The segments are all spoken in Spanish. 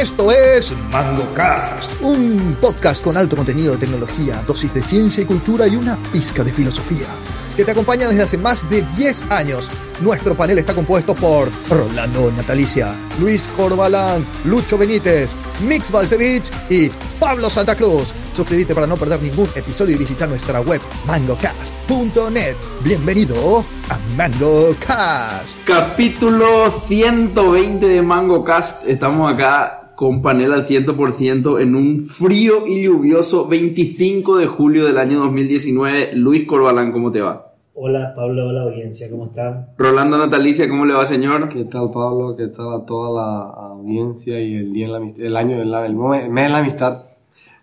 Esto es MangoCast, un podcast con alto contenido de tecnología, dosis de ciencia y cultura y una pizca de filosofía, que te acompaña desde hace más de 10 años. Nuestro panel está compuesto por Rolando Natalicia, Luis Corbalán, Lucho Benítez, Mix Balcevich y Pablo Santa Cruz. Suscríbete para no perder ningún episodio y visita nuestra web mangocast.net. Bienvenido a MangoCast. Capítulo 120 de MangoCast. Estamos acá con panel al 100% en un frío y lluvioso 25 de julio del año 2019. Luis Corbalán, ¿cómo te va? Hola Pablo, hola audiencia, ¿cómo están? Rolando Natalicia, ¿cómo le va, señor? ¿Qué tal Pablo? ¿Qué tal a toda la audiencia y el día de la amistad, el año del el mes de la amistad?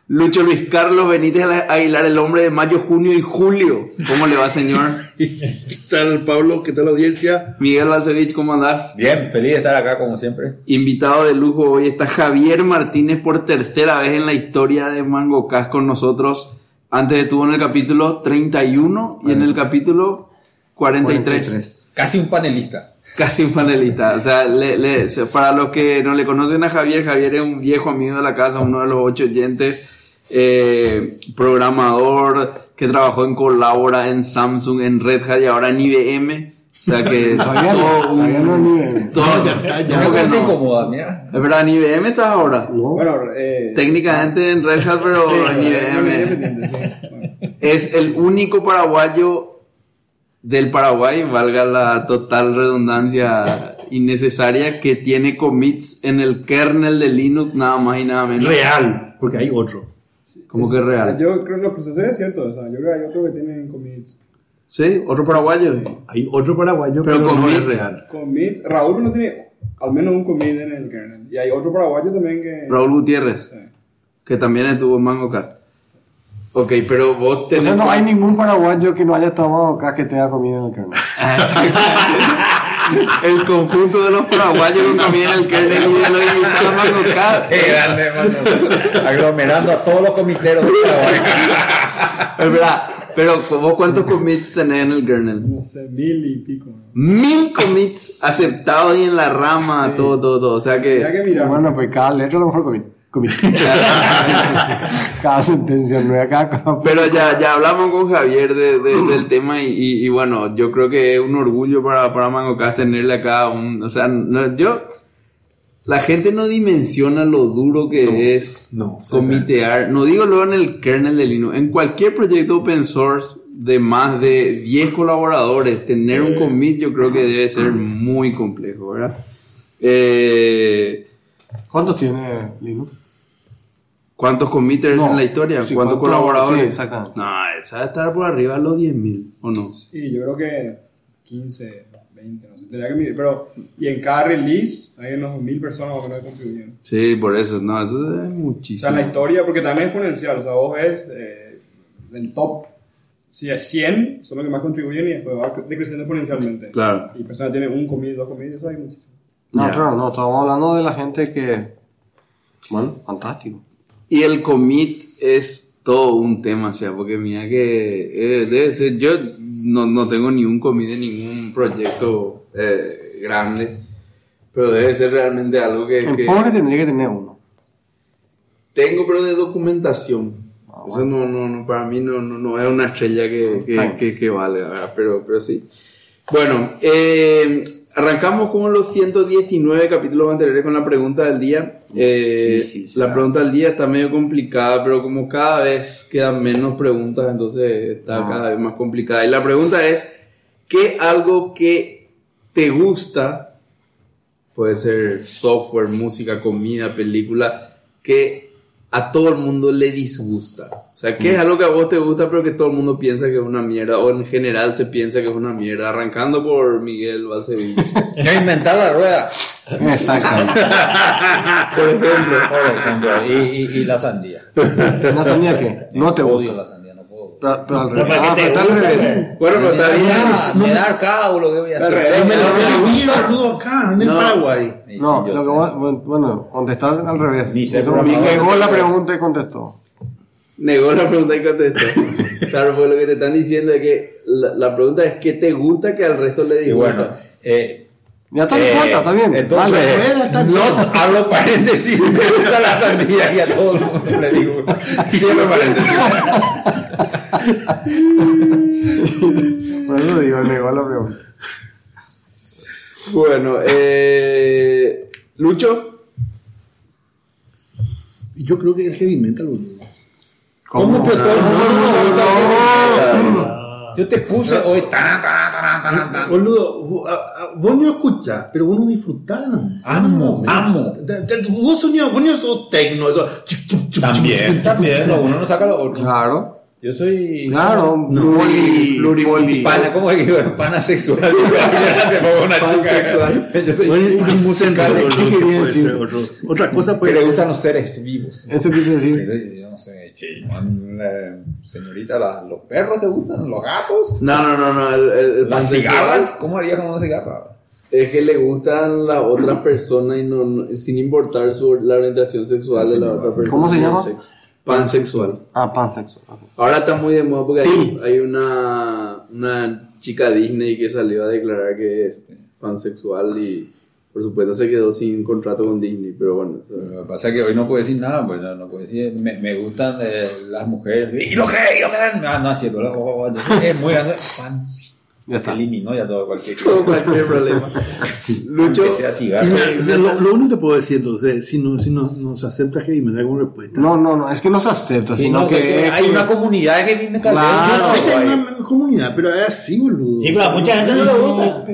Lucho Luis Carlos Benítez Aguilar, el hombre de mayo, junio y julio. ¿Cómo le va, señor? ¿Qué tal, Pablo? ¿Qué tal, audiencia? Miguel Balcevich, ¿cómo andás? Bien, feliz de estar acá, como siempre. Invitado de lujo hoy está Javier Martínez por tercera vez en la historia de Mango Cast con nosotros. Antes estuvo en el capítulo 31 y en el capítulo 43. 43. Casi un panelista. Casi un panelista. O sea, le- le- para los que no le conocen a Javier, Javier es un viejo amigo de la casa, uno de los ocho oyentes, eh, programador que trabajó en Colabora, en Samsung, en Red Hat y ahora en IBM. O sea que Todavía no, todo un- todavía no es nivel. todo- No, ya ya. ¿Cómo que No se incomoda, mira. Es verdad, en IBM estás ahora. ¿no? Bueno, eh, Técnicamente en Red Hat, pero en IBM. sí. Es el único paraguayo del Paraguay, valga la total redundancia innecesaria, que tiene commits en el kernel de Linux, nada más y nada menos. Real, porque hay otro. Como que real. Yo creo que lo que sucede es cierto, o sea, yo creo que hay otros que tienen commits. ¿Sí? ¿Otro paraguayo? Hay otro paraguayo, Pero pero, no es real. Commit, Raúl no tiene al menos un commit en el kernel. Y hay otro paraguayo también que... Raúl Gutiérrez, Sí. que también estuvo en MangoCast. Ok, pero vos O tenés... sea, no hay ningún paraguayo que no haya tomado acá que tenga comida en el kernel. El conjunto de los paraguayos en el kernel y de los invitados a MangoCast. Qué grande, hermano. Aglomerando a todos los comiteros de Paraguay. Es verdad. Pero vos cuántos commits tenés en el kernel? No sé, mil y pico. Mil commits aceptados y en la rama, todo, todo, todo. O sea Mira que. que mirar. Bueno, pues cada letra a lo mejor comida. cada sentencia nueva, cada, cada- Pero ya, ya hablamos con Javier de- de- del tema y, y- y bueno, yo creo que es un orgullo para, para MangoCast tenerle acá un... O sea, no- yo... La gente no dimensiona lo duro que es no, comitear. No digo luego en el kernel de Linux. En cualquier proyecto open source de más de 10 colaboradores, tener un commit yo creo que debe ser muy complejo, ¿verdad? Eh, ¿Cuántos tiene Linux? ¿Cuántos committers No, en la historia? sí, ¿Cuántos ¿cuánto? colaboradores? Sí, exactamente. No, esa debe estar por arriba de los 10.000, ¿o no? Sí, yo creo que 15, 20, no sé. Tendría que mirar. Pero, y en cada release hay unos mil personas que contribuyen. Sí, por eso, no, eso es O sea, muchísimo. en la historia, porque también es exponencial. O sea, vos ves eh, el top. Si es 100, son los que más contribuyen y después va decreciendo exponencialmente. Claro. Y personas tienen un commit, dos commits, eso hay muchísimo. No, claro, no, estamos hablando de la gente que. Bueno, fantástico. Y el commit es todo un tema, o sea, porque mira que eh, debe ser, yo no, no tengo ni un commit de ningún proyecto eh, grande, pero debe ser realmente algo que, En que pobre tendría que tener uno. tengo, pero de documentación. Ah, Eso no, no, no, para mí no, no, no es una estrella que, que, que, que valga, ¿verdad? Pero, pero sí. Bueno, eh, arrancamos con los 119 capítulos anteriores con la pregunta del día. Eh, Sí, sí, sí, la claro. pregunta del día está medio complicada, pero como cada vez quedan menos preguntas, entonces está Ah. cada vez más complicada. Y la pregunta es, ¿qué algo que te gusta, puede ser software, música, comida, película, que a todo el mundo le disgusta? O sea, ¿qué es algo que a vos te gusta pero que todo el mundo piensa que es una mierda? O en general se piensa que es una mierda, arrancando por Miguel Balcevich. No inventar la rueda, Exactamente. por ejemplo. por ejemplo. Y, y, y la sandía. ¿La sandía qué? No te Odio gusta. la sandía. Pero, pero al Pero revés. para Ah, pero está al revés. Bueno, pero está bien. Me da arcada lo que voy a hacer. revés, Me lo acá, en el No. Paraguay. Lo que bueno, contestar al revés. Negó la pregunta y contestó. Negó la pregunta y contestó. claro, porque lo que te están diciendo es que la, la pregunta es ¿qué te gusta que al resto le Y disgusta? bueno, eh, Ya está, no Eh, está bien. Entonces, Vale. no hablo paréntesis, me gusta la sandía y a todo el mundo le digo. Siempre paréntesis. Por eso digo, me igual la pregunta. Bueno, eh, Lucho. Yo creo que el heavy metal, boludo. ¿Cómo que todo el mundo Ah, Yo te puse hoy tan, tan, tan, tan, tan. Boludo, vos, no escuchás, pero vos no disfrutás. Amo, amo. Vos sonido, vos no tecno. También, también, uno no saca lo otro. Claro. Yo soy. Claro. Poli- Pana, ¿cómo es que digo? Pana sexual. Ya se pongo una chica. Yo soy musical boludo, ¿qué que puede Otra cosa que puede le ser. gustan los seres vivos. Eso quiere decir. No sé, eh, señorita, la- ¿los perros te gustan? ¿Los gatos? No, no, no, no. El, el, el ¿Las pansexual cigarras? ¿Cómo haría con una cigarra? Es que le gustan las otras personas y no, no- sin importar su, la orientación sexual de la otra persona. ¿Cómo se llama? Sex- Pansexual. Ah, pansexual. Ahora está muy de moda porque hay, hay una, una chica Disney que salió a declarar que es pansexual y por supuesto se quedó sin contrato con Disney, pero bueno. eso- Lo que pasa es que hoy no puedo decir nada, pues no, no puedo decir, me, me gustan eh, las mujeres. ¿Y lo que? ¿Y lo que? Ah, no es cierto, lo- oh, oh, entonces es muy grande. Pan. Ya está. Eliminó ya todo cualquier todo cualquier problema. Lucho, Que sea cigarro. O sea, lo, lo único que puedo decir entonces, si no, si no, no se acepta heavy metal como respuesta. No, no, no, es que no se acepta, Sí, sino no, que, hay que- una comunidad que viene Claro. Yo sé que hay una comunidad, pero es así, boludo. Sí, pero a mucha gente no le gusta.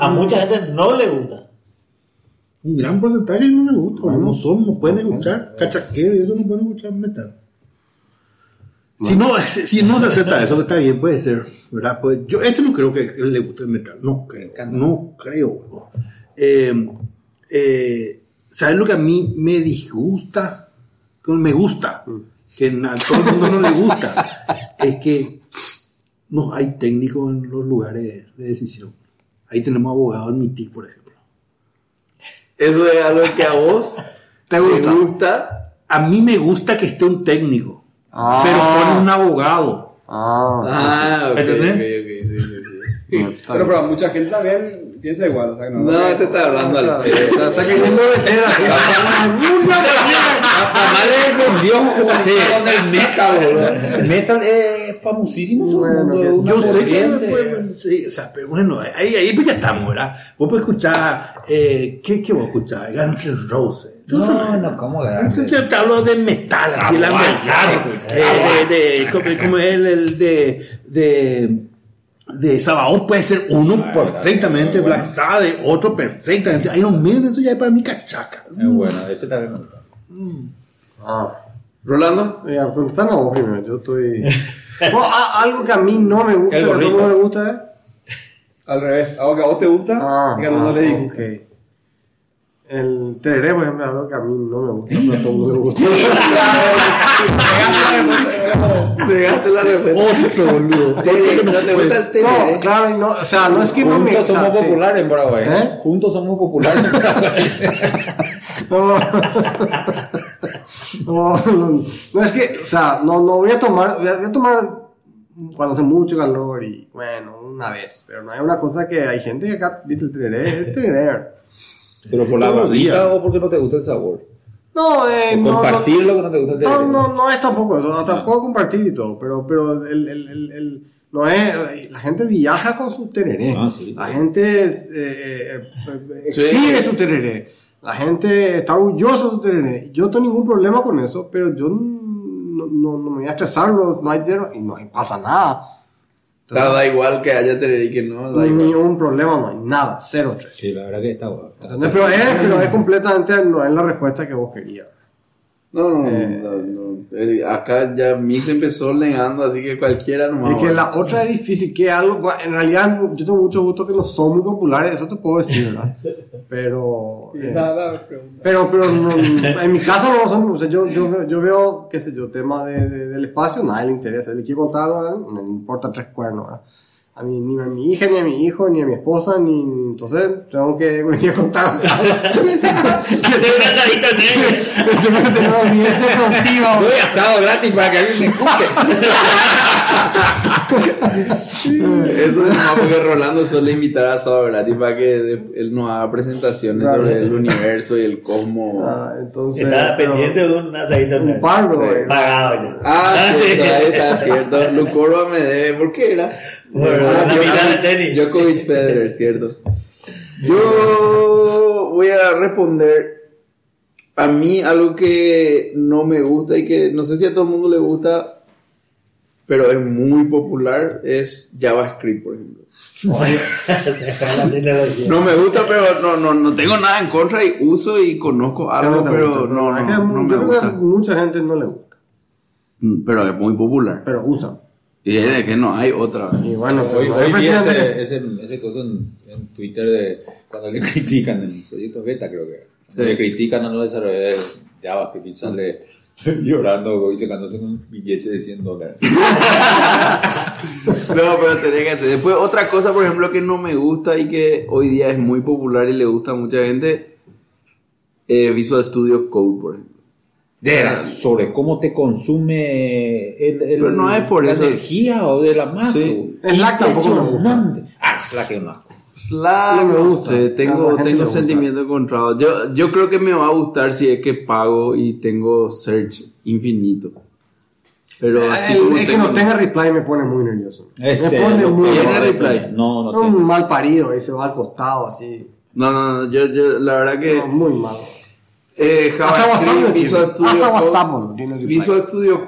A mucha gente no le gusta. Un gran porcentaje no le gusta, no son, no pueden escuchar cachaquero y eso no pueden escuchar metal. Si no, si no se acepta eso, está bien, puede ser, ¿verdad? Pues yo, este no creo que le guste el metal, no creo, no creo. Eh, eh, ¿Sabes lo que a mí me disgusta? Que me gusta, que a todo el mundo no le gusta, es que no hay técnicos en los lugares de decisión. Ahí tenemos abogados en MITIC, por ejemplo. eso es algo que a vos ¿Te gusta? gusta. A mí me gusta que esté un técnico, Ah. pero pon un abogado. Ah, Ah, ok, ¿Entendés? ok, ok, sí, sí, sí. está Pero, pero mucha gente también piensa igual. O sea, que no, No, este está hablando al Está, pedo. está- está queriendo meter así. Con el metal, boludo. El metal es famosísimo. Bueno, es Yo sé que fue, sí, o sea, pero bueno, ahí, ahí pues ya estamos, ¿verdad? Vos podés escuchar, eh, ¿qué, ¿qué vos escuchás? Guns N' Roses. No, no, ¿cómo Yo te, hablo de metal, así, la metal. Eh, de, de, como, como el, el de, de, de Sabaoth puede ser uno perfectamente, Black Sabbath, otro perfectamente. Iron Maiden, eso ya es para mi cachaca. Es bueno, ese también me gusta. Ah. Rolando, preguntan a vos primero, yo estoy... No, a- algo que a mí no me gusta, que a todo mundo le gusta es... Al revés, algo que a vos te gusta Ah, y que a uno ah, le disgusta. ok. El tereré, por ejemplo, es algo que a mí no me gusta, pero a todo le gusta. pegaste la respuesta. Otro, boludo. ¿No te gusta el té? No, claro, no, o sea, no es que no me Juntos somos populares en Paraguay. ¿Eh? Juntos somos populares en Paraguay. No, no, no, no, es que, o sea, no, no voy a tomar, voy a, voy a tomar cuando hace mucho calor y bueno, una vez, pero no hay una cosa que hay gente que acá, viste, el tereré, es tereré. Pero por la babita o porque no te gusta el sabor. No, eh, no, no, no te gusta el no, no, no es tampoco eso, hasta puedo compartir y todo, pero, pero el, el, el, el- no es, la gente viaja con su tereré, Ah, sí. la gente es, eh, eh, exhibe su tereré, la gente está orgullosa de su tereré, yo no tengo ningún problema con eso, pero yo no, no, no me voy a estresar, no, no hay y no pasa nada, Claro, da igual que haya tener y que no, da ni igual. un problema, no hay nada, cero tres. Sí, la verdad que está ¿Entendés? Pero es, pero es completamente, no es la respuesta que vos querías. No, no, no, Eh. no, no. Eh, Acá ya Mix empezó negando, así que cualquiera nomás. Es que la otra es difícil, que algo, en realidad yo tengo mucho gusto que no son muy populares, eso te puedo decir, ¿verdad? Pero, eh, pero, pero no, en mi caso no son, o sea, yo, yo, veo- yo veo, qué sé yo, temas de, de- del espacio, nadie le interesa, le quiero contar algo, no me importa tres cuernos, ¿verdad? A mi, ni a mi hija, ni a mi hijo, ni a mi esposa, ni, entonces tengo que venir a contar. Que sea un asadito negro. tengo una audiencia cautiva. Doy asado gratis para que alguien me escuche. Eso es más porque Rolando suele invitar a Asado gratis para que él nos haga presentaciones Claro. sobre el universo y el cosmos. Ah, entonces, Estaba pero- pendiente de un asadito un negro. par, Sí. güey. Pagado ya. Ah, sí, sí. ahí está cierto. Lucorba me debe, ¿por qué era? Bueno, la mitad de tenis. Djokovic Federer, cierto. Yo voy a responder a mí algo que no me gusta y que no sé si a todo el mundo le gusta, pero es muy popular, es JavaScript, por ejemplo. No me gusta, pero no, no, no tengo nada en contra y uso y conozco algo, pero gusta, no, no, no yo me creo que a gusta. mucha gente no le gusta, Mm, Pero es muy popular. pero usa. Y es de que no hay otra. Y bueno, Hoy, pues, hoy el vi ese, ese, ese coso en, en Twitter de cuando le critican en proyectos beta, creo que. Sí. Le critican a los desarrolladores de JavaScript sale llorando y sacándose un billete de 100 dólares. No, pero tenía que hacer. Después, otra cosa, por ejemplo, que no me gusta y que hoy día es muy popular y le gusta a mucha gente: eh, Visual Studio Code, por ejemplo. De veras, sobre cómo te consume el, el- Pero no es por la eso. energía o de la macro. Sí. Me gusta. Impresionante. Ah, Slack es un asco. Slack, No me no gusta. sé, la tengo, tengo gusta. sentimiento encontrado. Yo, yo creo que me va a gustar si es que pago y tengo search infinito. Pero así El- como es que tengo- no tenga reply me pone muy nervioso. Ese me pone es muy peor ¿Tiene de reply? No, no No, un mal parido, ahí se va al costado así. No, no, no, yo, yo, la verdad que. No, muy malo. Eh, JavaScript. Visual Studio Code-. Visual Studio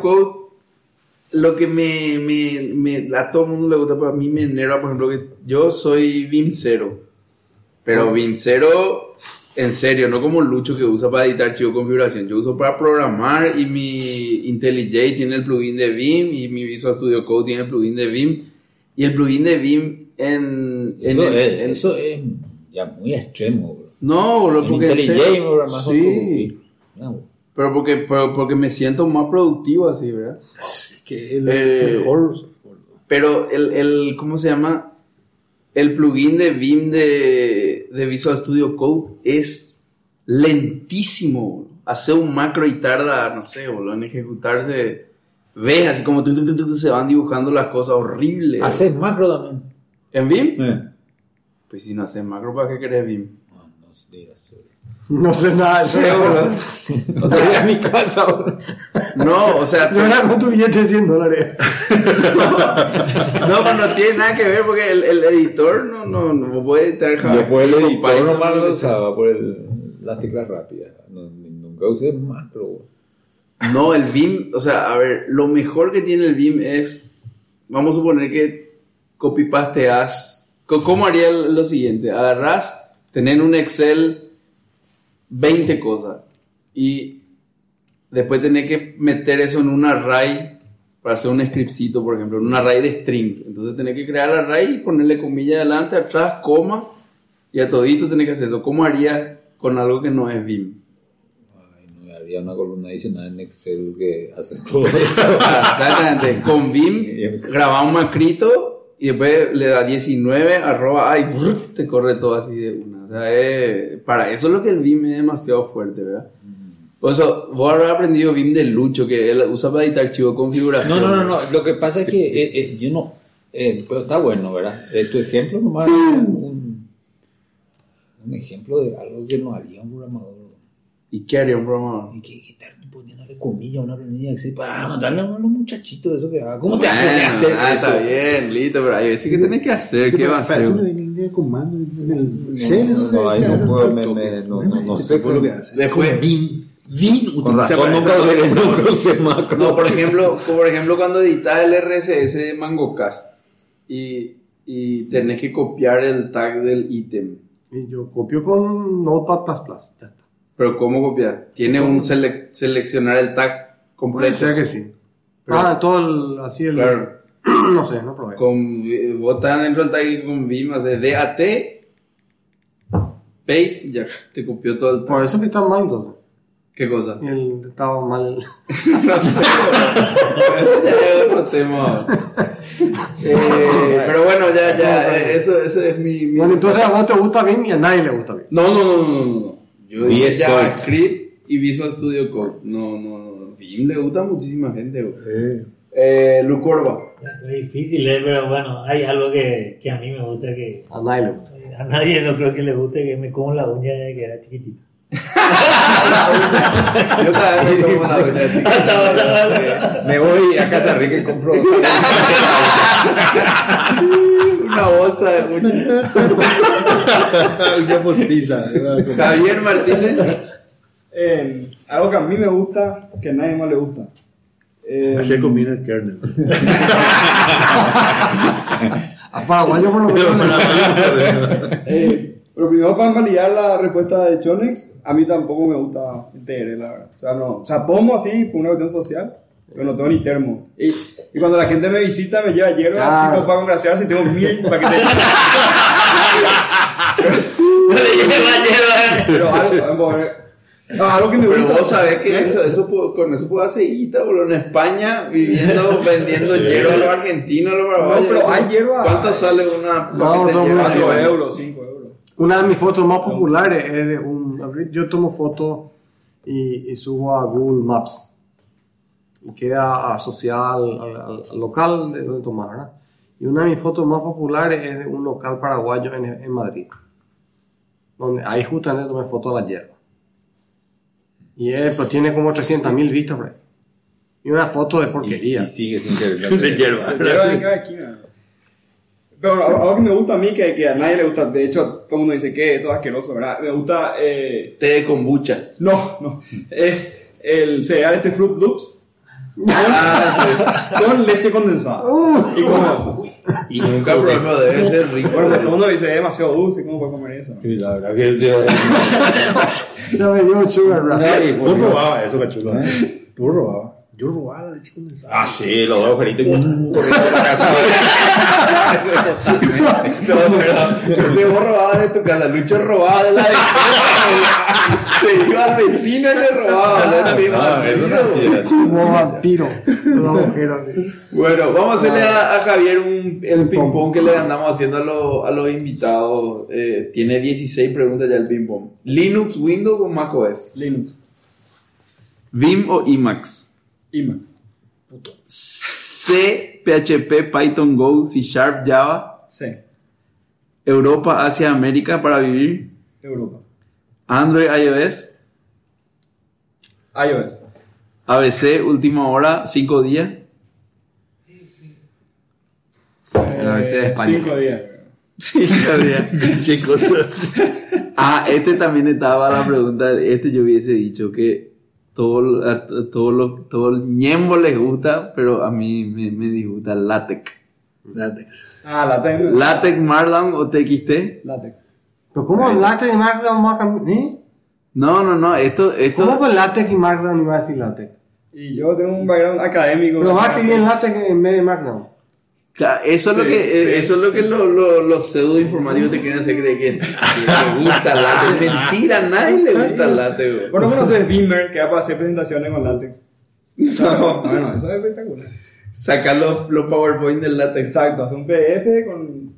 lo que me, me, me- a todo el mundo le gusta, pero a mí me enerva, por ejemplo, que yo soy Vim 0. Pero Vim 0, en serio, no como Lucho que usa para editar archivo de configuración. Yo uso para programar y mi IntelliJ tiene el plugin de Vim y mi Visual Studio Code tiene el plugin de Vim. Y el plugin de Vim en... en Eso, el- es, en- eso es ya muy extremo. No, En porque bro, más sí. No, Pero porque, pero porque me siento más productivo así, ¿verdad? Es que el Eh, mejor. Pero el, el, ¿cómo se llama? El plugin de Vim de, de Visual Studio Code es lentísimo. Hace un macro y tarda, no sé, boludo, en ejecutarse. Ves así como tu, tu, tu, tu, tu, se van dibujando las cosas horribles. Haces macro también. ¿En Vim? Eh. Pues si no haces macro, ¿para qué querés Vim? No, sé nada de eso. O sea, a mi casa, bro. no, o sea, Yo era con tu billete de 100 dólares. no, pero no tiene nada que ver porque el, el editor no, no, no puede editar Java. Después el editor nomás lo lo que sea. usaba por el, las teclas rápidas. No, nunca usé macro, bro. No, el Vim, o sea, a ver, lo mejor que tiene el Vim es, vamos a suponer que copy-pasteas, co- ¿cómo haría lo siguiente? Agarras, tener en un Excel 20 cosas y después tenés que meter eso en un array para hacer un scriptcito, por ejemplo, en un array de strings. Entonces tenés que crear array y ponerle comilla adelante, atrás, coma, y a todito tenés que hacer eso. ¿Cómo harías con algo que no es Vim? Ay, no, haría una columna adicional en Excel que haces todo eso. Exactamente, con Vim graba un macrito y después le da 19, arroba, ay, brr, te corre todo así de una. O sea, es- para eso es lo que el Vim es demasiado fuerte, ¿verdad? Por eso, vos habrás aprendido Vim de Lucho, que él usa para editar archivo de No, configuración. no, no, no. Lo que pasa es que eh, eh, yo no. eh, pero está bueno, ¿verdad? Eh, tu ejemplo nomás un, un ejemplo de algo que no haría un programador. ¿Y qué haría un programador? Y que, que estar poniéndole comillas a una planilla de Excel para mandarle a unos muchachitos eso que haga. ¿Cómo te vas a poner a hacer ah, eso? Está bien, listo, pero hay veces que tenés que hacer, ¿qué va a hacer? de comando en el no, no, no este sé, tipo lo que hace. después- Vim. Vim Con razón nunca usé, nunca usé macro. No, por ejemplo, por ejemplo cuando editas el RSS de MangoCast y, y tenés que copiar el tag del ítem. Y yo copio con Notepad++. Ya está. Pero ¿cómo copiar? Tiene un sele- seleccionar el tag Puede completo. ser que sí. Pero- ah, todo el, así el... Claro. no sé, no probé. Con, eh, estás dentro del tag con Vim, haces DAT, paste, y ya te copió todo el tag. Por eso que está mal entonces. ¿Qué cosa? Y el, estaba mal el... no sé. Eso ya es otro tema. Eh, pero bueno, ya, ya, eh, eso, eso es mi... mi- Bueno, entonces a vos te gusta BIM y a nadie le gusta BIM. No, no, no, no, no, no. Yo Y dije es Code. JavaScript y Visual Studio Code. No, no, no. Vim le gusta a muchísima gente, güey. Eh, Eh, Lucorba. Es difícil, ¿eh? pero bueno, hay algo que, que a mí me gusta que A nadie le gusta. a nadie no creo que le guste que me como la uña desde que era chiquitito. Yo también me tomo la uña Me voy a Casa Rica y compro. Una bolsa de uñas. ya postiza. Javier Martínez. Eh, algo que a mí me gusta, que a nadie más le gusta. Eh, Así combina el kernel. A Paraguayo por lo menos. eh, pero primero para validar la respuesta de Chonex, a mí tampoco me gusta el TR, la verdad. O sea, no, o sea, tomo así por una cuestión social, pero no tengo ni termo. Y, y cuando la gente me visita me lleva hierba, Claro. tipo, para congraciarse, tengo miel para que te... Pero algo, vamos a ver. No, algo que me Pero gusta. vos sabés que eso, eso puedo- con eso puedo hacer guita, boludo. En España, viviendo, vendiendo hierba a los argentinos, a los paraguayos. No, pero hay hierba- ¿Cuánto sale una No, de no, hierba? 4 euros, 5 euros. Una de mis fotos más populares es de un. Yo tomo fotos y, y subo a Google Maps. Y queda asociada al, al- al local de donde tomar, ¿verdad? Y una de mis fotos más populares es de un local paraguayo en, en Madrid. Donde ahí justamente tomé foto de la hierba. Y es, pues, tiene como 300 mil vistas por ahí. Y una foto de Y, porquería. y sigue sin querer. De hierba. Hierba en cada esquina. Pero algo que me gusta a mí, que, que a nadie le gusta, de hecho, todo el mundo dice que esto es asqueroso, ¿verdad? Me gusta, eh, Té de kombucha. no, no, es el cereal este Fruit Loops con leche condensada. y con eso. y nunca probé, pero debe ser rico. Bueno, pues todo el mundo dice, es demasiado dulce, ¿cómo puedes comer eso? Sí, la verdad que tío, Ya me dio un sugar rush. Por Tú robabas eso, cachulo. ¿eh? Tú robabas. Yo robaba la leche condensada. Ah, sí, los dos agujeritos y corriendo a la casa. Eso es totalmente. No, vos robabas de tu casa. Lucho robaba de la de Se iba al vecino y le robaba. ¿no? Ah, al eso no hacía. Como vampiro. Bueno, vamos a hacerle a, a Javier un, el ping-pong que le andamos haciendo a, lo- a los invitados. Eh, tiene 16 preguntas ya el ping-pong. ¿Linux, Windows o macOS? Linux. ¿Vim o Emacs? Ima. C, PHP, Python, Go, C Sharp, Java. C. Europa, Asia, América para vivir. Europa. Android, iOS. iOS. ABC, última hora, 5 días. El ABC de España. 5 días. 5 días. Qué cosa. Ah, este también estaba la pregunta. Este yo hubiese dicho que todo, a todo, lo, todo el ñembo les gusta, pero a mí me, me disgusta el látex. Látex. Ah, látex. ¿Látex, Markdown o TXT? Látex. Pero ¿cómo látex y Markdown va a cambiar? ¿Eh? No, no, no, esto, esto ¿Cómo pues látex y Markdown iba a decir látex? Y yo tengo un background académico. Pero va a escribir en látex en vez de Markdown. Eso es lo Sí, que, sí. eh, eso es lo que lo- lo- los pseudo informativos te quieren hacer creer que, le gusta el látex. Mentira, a nadie le gusta el látex. güey. Por lo menos es Beamer, que va para hacer presentaciones con látex. No, bueno, eso es espectacular. Sacar los, los PowerPoint del látex. Exacto, hacer un PDF con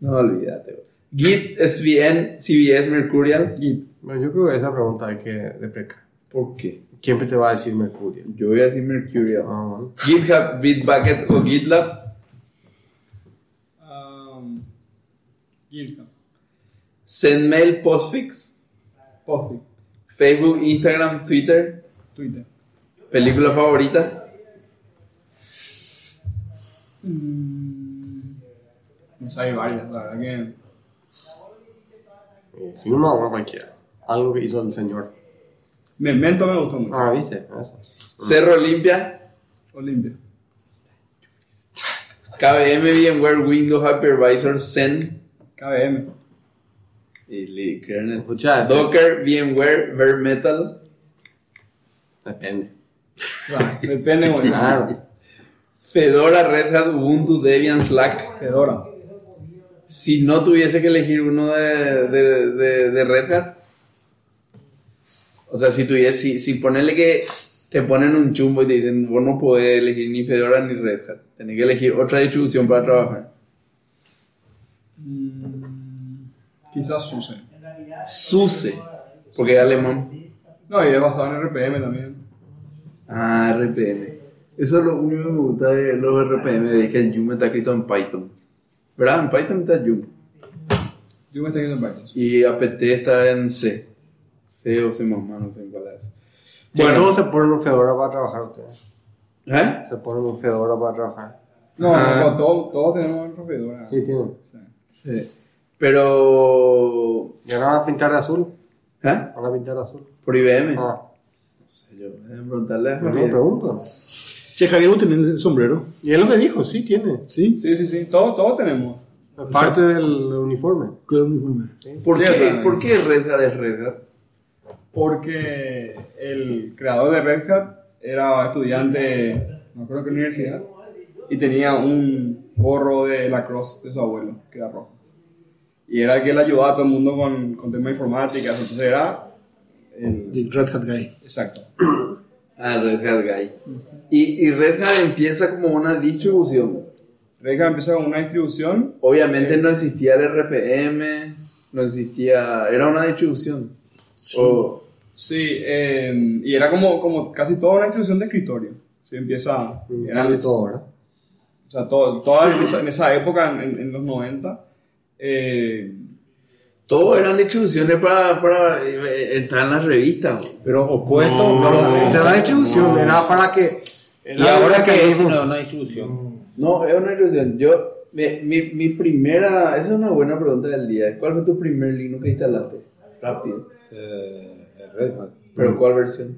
No, olvídate. güey. Git, SVN, CBS, Mercurial. Git. Bueno, yo creo que esa pregunta hay que deprecar. ¿Por qué? Siempre te va a decir Mercurio. Yo voy a decir Mercurial. Ah, bueno. GitHub, Bitbucket o GitLab. GitHub. Sendmail, Postfix. Postfix. Facebook, Instagram, Twitter. Twitter. Película favorita. No sé, hay varias, la verdad que. Eh, Si no, me hago cualquiera. Algo que hizo el señor. Memento me gustó mucho. Ah, ¿viste? Eso. Cerro Olimpia. Olimpia. KVM, VMware, Windows Hypervisor, Zen. KBM. Y li- kernel. Escucha, Docker, VMware, Bare Metal. Depende. Ah, Depende, güey. Claro. Fedora, Red Hat, Ubuntu, Debian, Slack. Fedora. Si no tuviese que elegir uno de, de, de, de Red Hat, o sea, si tuviese, si, si ponerle que te ponen un chumbo y te dicen, vos no podés elegir ni Fedora ni Red Hat, tenés que elegir otra distribución para trabajar. Quizás SUSE. SUSE. Porque es alemán. No, y es basado en RPM también. Ah, RPM. Eso es lo único que me gusta de los RPM, es que el está escrito en Python. ¿Verdad? En Python está estoy viendo en Python. Y apt está en C. C o C++, no sé en cuál es. Bueno, todos se ponen un Fedora para trabajar ustedes. ¿eh? Se ponen un Fedora para trabajar. No, Ah. no, todos, tenemos un rompedora. Sí, tienen. Sí. Pero... ¿Y ahora van a pintar de azul? ¿Eh? ¿Van a pintar de azul? Por IBM. Ah, No sé yo, déjame preguntarle a no, Javier. pregunto. Che, Javier, vos tenés el sombrero. Y es lo que dijo, sí tiene. ¿Sí? Sí, sí, sí. Todos, todos tenemos. Parte del uniforme. El uniforme. ¿Por, Sí, qué, o sea, ¿Por qué Red Hat es Red Hat? Porque el creador de Red Hat era estudiante, no creo que universidad, y tenía un gorro de lacrosse de su abuelo, que era rojo. Y era el que le ayudaba a todo el mundo con, con temas informáticas, entonces era el... The Red Hat Guy. Exacto. Ah, Red Hat Guy. Y, y Red Hat empieza como una distribución. Red Hat empezó con una distribución, Obviamente no existía el RPM, no existía... Era una distribución. O- sí, eh, y era como, como casi toda una distribución de escritorio. Sí, empieza... Era de todo, ¿verdad? O sea, todo, toda en esa, en esa época, en, en los 90, eh, todo eran distribuciones para, para eh, entrar en las revistas. Pero opuesto, No, no, esta es la distribución, era para que... Y ahora que es una, una distribución. No, es una distribución. Yo, mi, mi, mi primera... Esa es una buena pregunta del día. ¿Cuál fue tu primer Linux que instalaste? Rápido. Eh, Red Hat. ¿Pero cuál versión?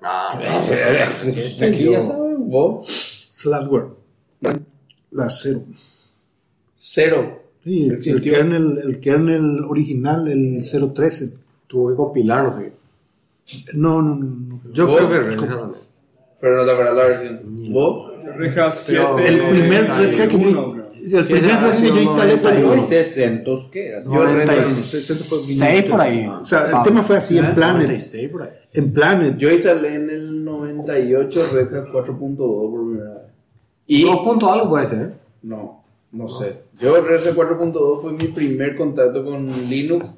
Aquí ya saben. ¿Vos? Slackware. La cero. Cero. Sí, el, el kernel, el kernel original, el 013. Tuvo que compilar, no sé. No, no, no. no. Yo creo que Red Hat también. Pero no te acuerdas la versión. ¿Vos? Red Hat 7. El primer Red Hat que el primer Red Hat que yo instalé fue Hay uno. 600, ¿qué era? Yo Red Hat 96 por ahí. O sea, el tema fue así en Planet. 96 por ahí. En Planet. Yo instalé en el 98 Red Hat 4.2 por primera vez. Y... Dos puntos algo puede ser. ¿eh? No, no sé. Yo Red Hat 4.2 fue mi primer contacto con Linux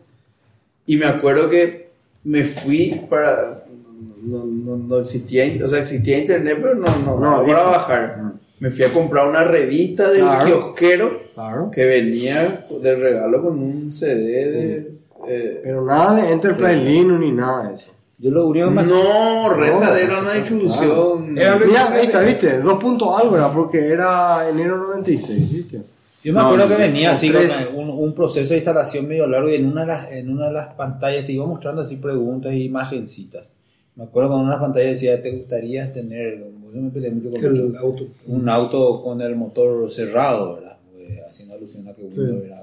y me acuerdo que me fui para... No, no, no existía, o sea, existía internet, pero no, no, No, para bajar. Me fui a comprar una revista del Claro. kiosquero Claro. que venía de regalo con un CD de... eh, Pero nada de Enterprise Linux ni nada de eso. Yo lo único me no, Red era una distribución. Mira, ahí está, viste, dos puntos algo era porque era enero 96, viste. Yo me No, acuerdo que venía así tres. con un, un proceso de instalación medio largo y en una, de las, en una de las pantallas te iba mostrando así preguntas y imagencitas. Me acuerdo que en una pantalla decía, ¿te gustaría tener, yo me peleé mucho con El mucho- auto. un auto con el motor cerrado, ¿verdad? Haciendo alusión a que uno Sí. era...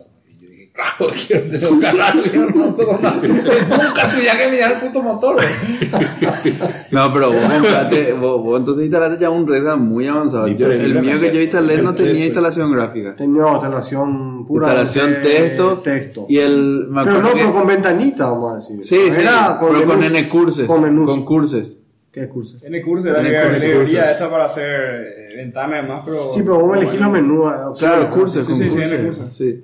Claro, auto con una... Nunca tuviera que mirar el puto motor. No, pero vos, compraste- vos, vos entonces instalaste ya un Red Hat muy avanzado. Yo- pero el mío que yo instalé no tenía fue. instalación gráfica. Tenía instalación pura. Instalación texto, texto. y el... me pero no, que- pero con ventanita, vamos a decir. Sí, sí, Era pero con menús. N curses. Con menús. Con curses. ¿Qué curso? En curso era la cursos, librería cursos. esta para hacer eh, ventanas y demás, pero... Sí, pero vos bueno, elegís los menús. eh, Claro, cursos, sí, con sí, sí, cursos. sí.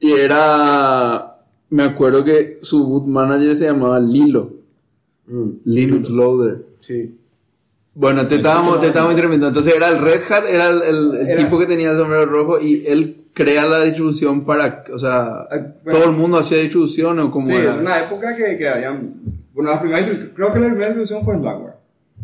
Y era... Me acuerdo que su boot manager se llamaba Lilo. Mm, Linux Loader. sí. Bueno, te estábamos, te estábamos interrumpiendo. Entonces era el Red Hat, era el, el- el Era- tipo que tenía el sombrero rojo y él crea la distribución para, o sea, Ah, bueno. todo el mundo hacía distribución o como Sí, era. una época que, que habían... Bueno, las primeras distribu- creo que la primera distribución fue Slackware,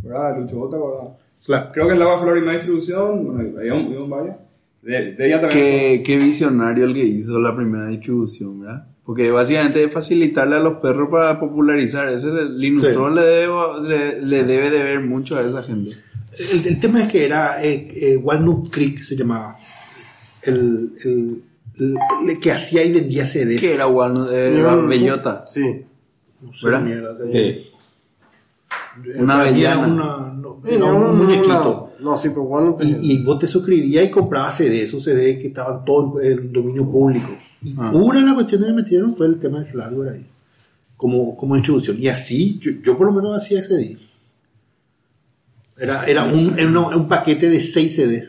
¿verdad? Lucho, ¿te acordás? Slack. Creo que Slackware fue la primera distribución, bueno, había un, había un varias. De, de ella también... Qué, qué visionario el que hizo la primera distribución, ¿verdad? Porque básicamente es facilitarle a los perros para popularizar. Ese el Linux Sí. Le debe, le, le debe de ver mucho a esa gente. El, el tema es que era eh, eh, Walnut Creek se llamaba. El, el, el- el que hacía y vendía CDs. Que era Walnut, eh, Yo- bellota. Sí. No sé, ¿verdad? mierda, Sí. Una mí era una- no, era no, un muñequito. No, sí, pero bueno. Y, y vos te suscribías y comprabas CD, esos CD que estaban todos en, dominio público. Y Ah. una de las cuestiones que metieron fue el tema de Slackware ahí, como, como distribución. Y así, yo, yo por lo menos hacía CD. Era, era, un, era un paquete de 6 CD.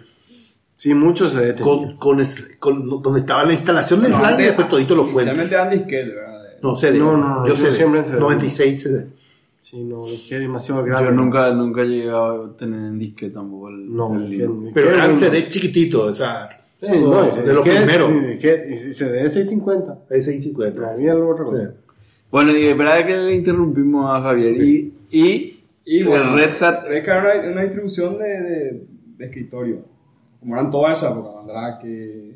Sí, muchos tenía. con, con, con- donde estaba la instalación de No, Slack y antes- después todito los fuentes. Eran disquetes, ¿verdad? No, CD. No, no, no, yo yo CD. siempre en CD. 96 CD. Sí, no, es que es demasiado grande. Yo nunca, nunca llegado a tener en disque tampoco el, No, el es que- libro. es Pero que- eran CD chiquititos, o sea, Sí, eso, no, es de que- es que- y se de 650. El 650. Había lo otro. Sí. Bueno, y verdad que le interrumpimos a Javier. Y, y, Y bueno, el Red Hat. Red Hat era una, una distribución de, de, de escritorio. Como eran todas esa época, Mandrake,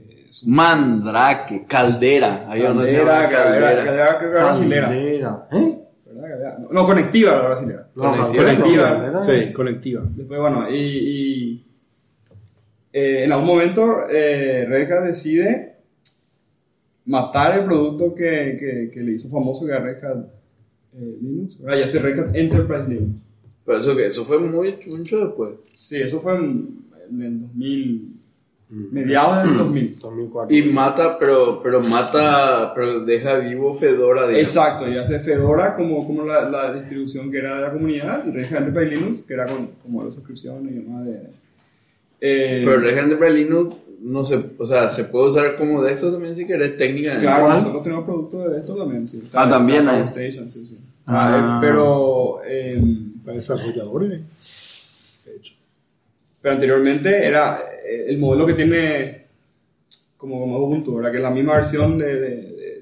Mandrake, Caldera. Que se Caldera, Caldera, Caldera. Caldera creo que era brasilera. Caldera. ¿Eh? No, no, conectiva era brasilera. No, Conectiva. Conectiva. Sí, colectiva. Después, bueno, y, y, eh, en algún momento eh, Red Hat decide matar el producto que, que, que le hizo famoso que era Red Hat eh, Linux. ¿verdad? Y hace Red Hat Enterprise Linux. Pero eso que eso fue muy mucho después. Sí, eso fue en, en el 2000, mediados del 2000. 2004. Y mata, pero, pero mata, pero deja vivo Fedora. digamos. Exacto, y hace Fedora como, como la, la distribución que era de la comunidad, y Red Hat Enterprise Linux, que era con, como la suscripción y demás de... Eh, Pero Red Hat Enterprise Linux, no se, o sea, se puede usar como de esto también si querés técnicamente. Claro, nosotros tenemos productos de esto también, sí. Ah, también hay. Station, sí, sí. Ah. Ah, eh, pero, eh, Para desarrolladores. Pero anteriormente era eh, el modelo que tiene como, como Ubuntu, ¿verdad? Que es la misma versión de, de- de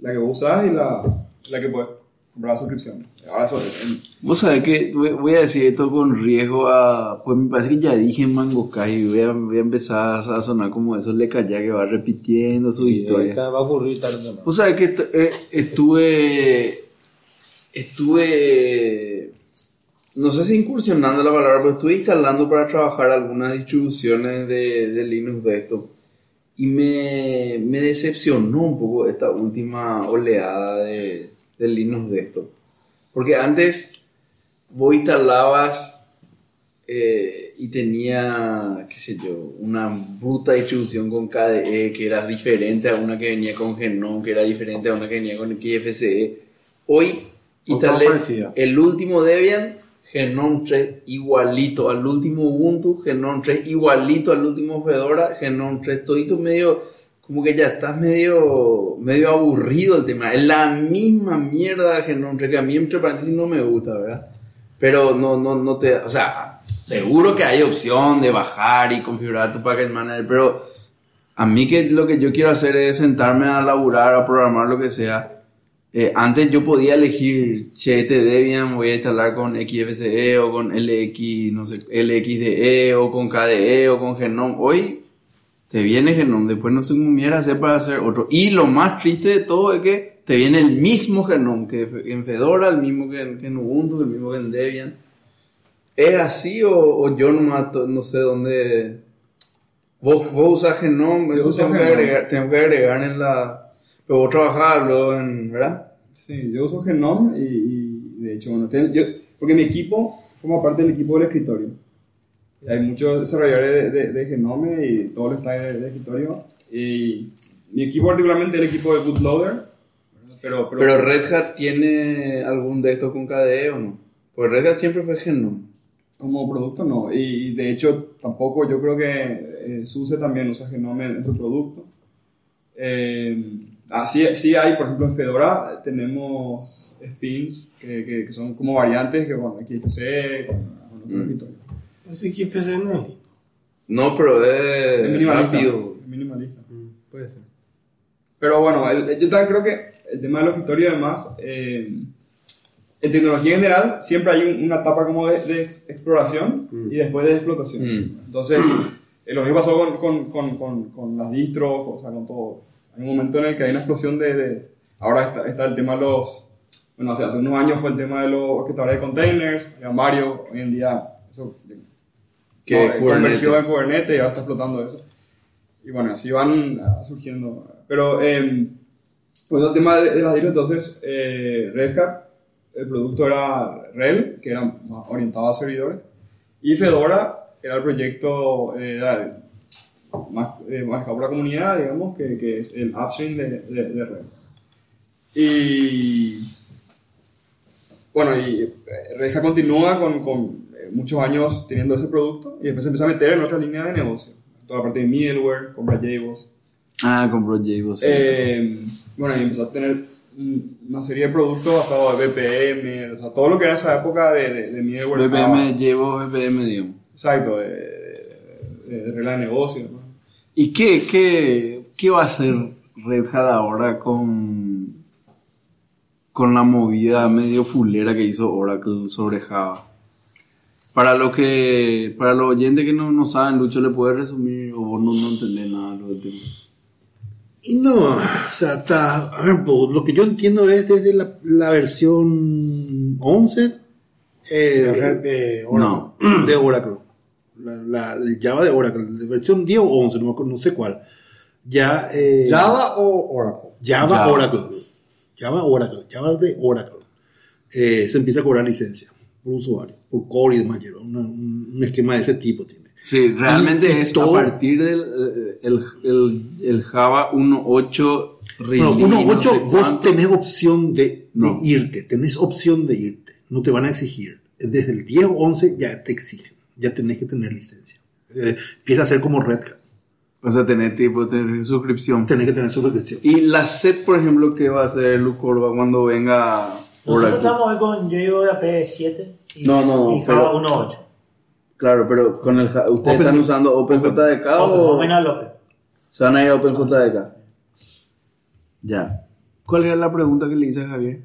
la que vos usás y la, la que puedes comprar la suscripción. Ahora eso, en- Vos sabés que voy a decir esto con riesgo a. Pues me parece que ya dije en Mango Kai y voy a, voy a empezar a sonar como eso le calla que va repitiendo su historia. va a ocurrir tarde o. Vos sabés que eh, estuve. Estuve. No sé si incursionando la palabra, pero estuve instalando para trabajar algunas distribuciones de, de Linux de esto. Y me, me decepcionó un poco esta última oleada de, de Linux de esto. Porque antes vos instalabas eh, y tenía, qué sé yo, una bruta distribución con KDE que era diferente a una que venía con Genome, que era diferente a una que venía con XFCE. Hoy instalé el último Debian, Genome 3 igualito al último Ubuntu, Genome 3 igualito al último Fedora, Genome 3, todito medio, como que ya estás medio, medio aburrido el tema. Es la misma mierda Genome 3 que a mí entre paréntesis no me gusta, ¿verdad? Pero no, no, no te, o sea, seguro que hay opción de bajar y configurar tu package manager, pero a mí que lo que yo quiero hacer es sentarme a laburar, a programar lo que sea. Eh, antes yo podía elegir, che, este Debian voy a instalar con XFCE o con LX, no sé, LXDE o con KDE o con Genome. Hoy te viene Genome, después no sé cómo mierda hacer para hacer otro. Y lo más triste de todo es que te viene el mismo Genome que en Fedora, el mismo que en, que en Ubuntu, el mismo que en Debian. ¿Es así o, o yo nomás no sé dónde... Vos, vos usas Genome, Yo eso tengo que, agregar, tengo que agregar en la... Pero vos trabajás luego en... ¿Verdad? Sí, yo uso Genome y, y, de hecho, bueno, ten- yo- porque mi equipo forma parte del equipo del escritorio. Y hay muchos desarrolladores de, de, de Genome y todo está de, de escritorio. Y mi equipo particularmente es el equipo de bootloader. Pero, pero, Pero Red Hat tiene algún de estos con KDE o no? Pues Red Hat siempre fue Genome. como producto no. Y, y de hecho tampoco yo creo que eh, SUSE también usa Genome en, en su producto. Eh, así sí hay, por ejemplo, en Fedora tenemos spins que, que, que son como variantes que con XFCE, con, con otro Mm. fue en el- No, pero es, Es minimalista. rápido. es minimalista. Puede ser. Pero bueno, el- yo también creo que el tema del escritorio además, eh, en tecnología en general siempre hay un- una etapa como de, de exploración y después de explotación. Mm. Entonces, eh, lo mismo pasó con, con, con, con, con las distros, o sea, con todo. Hay un momento en el que hay una explosión de... de- ahora está, está el tema de los... Bueno, o sea, hace unos años fue el tema de los orquestadores de containers, había varios, hoy en día eso Que no, Kubernetes. convirtió en Kubernetes y ahora está explotando eso. Y bueno, así van ah, surgiendo. Pero, eh, pues el tema de, de las distros, entonces, eh, Red Hat, el producto era RHEL, que era más orientado a servidores, y Fedora era el proyecto eh, más, eh, manejado por la comunidad, digamos, que, que es el upstream de, de, de RHEL. Y bueno, y eh, Red Hat continúa con, con eh, muchos años teniendo ese producto y después se empieza a meter en otra línea de negocio. toda la parte de middleware, compra JBoss. Ah, compró JBoss. Eh, bueno, y empezó a tener un- una serie de productos basados en BPM, o sea, todo lo que era esa época de, de, de middleware. BPM, JBoss, BPM, digamos. Exacto, de, de, de regla de negocio. ¿no? ¿Y qué, qué, qué va a hacer Red Hat ahora con, con la movida medio fulera que hizo Oracle sobre Java? Para lo que, para los oyentes que no, no saben, Lucho le puede resumir o vos no, no entendés nada de lo del tema. Y no, o sea, está, a ver, pues, lo que yo entiendo es desde la, la versión 11 eh, de Oracle. No, de Oracle. La, la- el Java de Oracle, de versión 10 o 11, no, me acuerdo, no sé cuál. Ya, eh, ¿Java o Oracle? Java, Java. Oracle. Java Oracle. Java de Oracle. Eh, se empieza a cobrar licencia por usuario, por core y demás. una- un, un esquema de ese tipo tiene. sí, realmente Y- es todo- a partir del eh, el, el, el Java 1.8 Bueno, release, 1.8 no sé vos cuánto. tenés opción de, de No. irte, tenés opción de irte, no te van a exigir. Desde el 10 o 11 ya te exigen, ya tenés que tener licencia. Eh, empieza a ser como Red Hat, O sea, tener tipo, tener suscripción. tenés que tener suscripción. Y la set, por ejemplo, que va a hacer Lucorba cuando venga Nosotros estamos hoy con JVP 7 y, No, no, y Java pero- 1.8. Claro, pero con el ustedes Open- están usando OpenJDK Open, o Open Open. se van a ir a OpenJDK. Ya. ¿Cuál era la pregunta que le hice a Javier?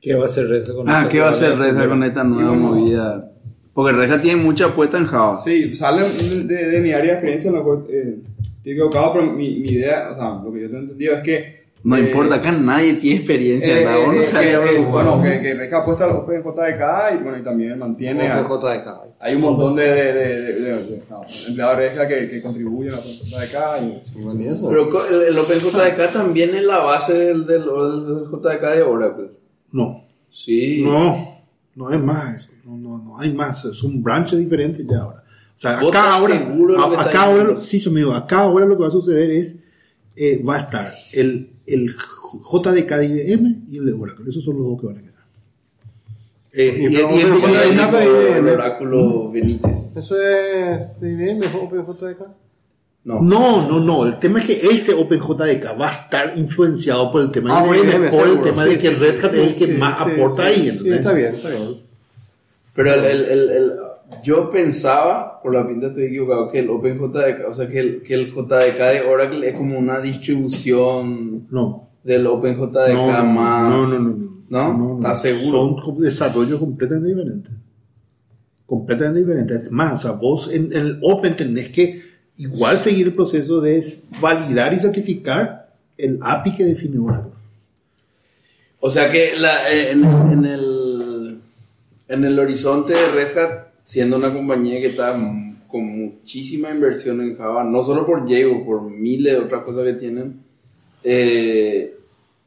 ¿Qué va a hacer Red Hat con Ah, esta ¿qué va a hacer nueva Red Hat con esta nueva movida? Porque Red Hat tiene mucha apuesta en Java. Sí, sale de, de mi área de experiencia, a lo mejor eh, estoy equivocado, pero mi, mi idea, o sea, lo que yo tengo entendido es que. No eh, importa, acá nadie tiene experiencia. eh, eh, estaría que- que, preocupada. bueno, que, que Red Hat apuesta al OpenJDK y, bueno, y también mantiene. a- OpenJDK. hay un montón de, de, de, de- de- de- no, empleados de Red Hat que, que contribuyen a OpenJDK y. Y eso. Pero el, el OpenJDK también es la base del, del, del JDK de Oracle. No, Sí. no, no es más eso, no, no, no hay más, es un branch diferente ya ahora. O sea, ¿Vos acá ahora, a- acá ahora, sí, se me dijo, acá ahora lo que va a suceder es, eh, va a estar el, el JDK de IBM y el de Oracle, esos son los dos que van a quedar. Eh, Y y, y- pero y- OpenJDK y- el IBM. oráculo Benítez. ¿Eso es de IBM o OpenJDK? No. No, no, no. El tema es que ese OpenJDK va a estar influenciado por el tema Ah, de IBM, IBM, por el tema Sí, de que sí, Red Hat sí, es el que sí, más sí, aporta sí, ahí. Sí, ¿entendés? está bien, está bien. Pero el, el, el, el- yo pensaba, por la pinta estoy equivocado, que el OpenJDK, o sea, que el, que el JDK de Oracle es como una distribución No. del OpenJDK No, no, más. no, no, no, no. ¿No? ¿Estás seguro? Son desarrollos completamente diferentes. Completamente diferentes. Más, o sea, vos en, en el Open tenés que igual seguir el proceso de validar y certificar el API que define Oracle. O sea que la, eh, en, en el, en el horizonte de Red Hat, siendo una compañía que está con muchísima inversión en Java, no solo por Diego, por miles de otras cosas que tienen, eh,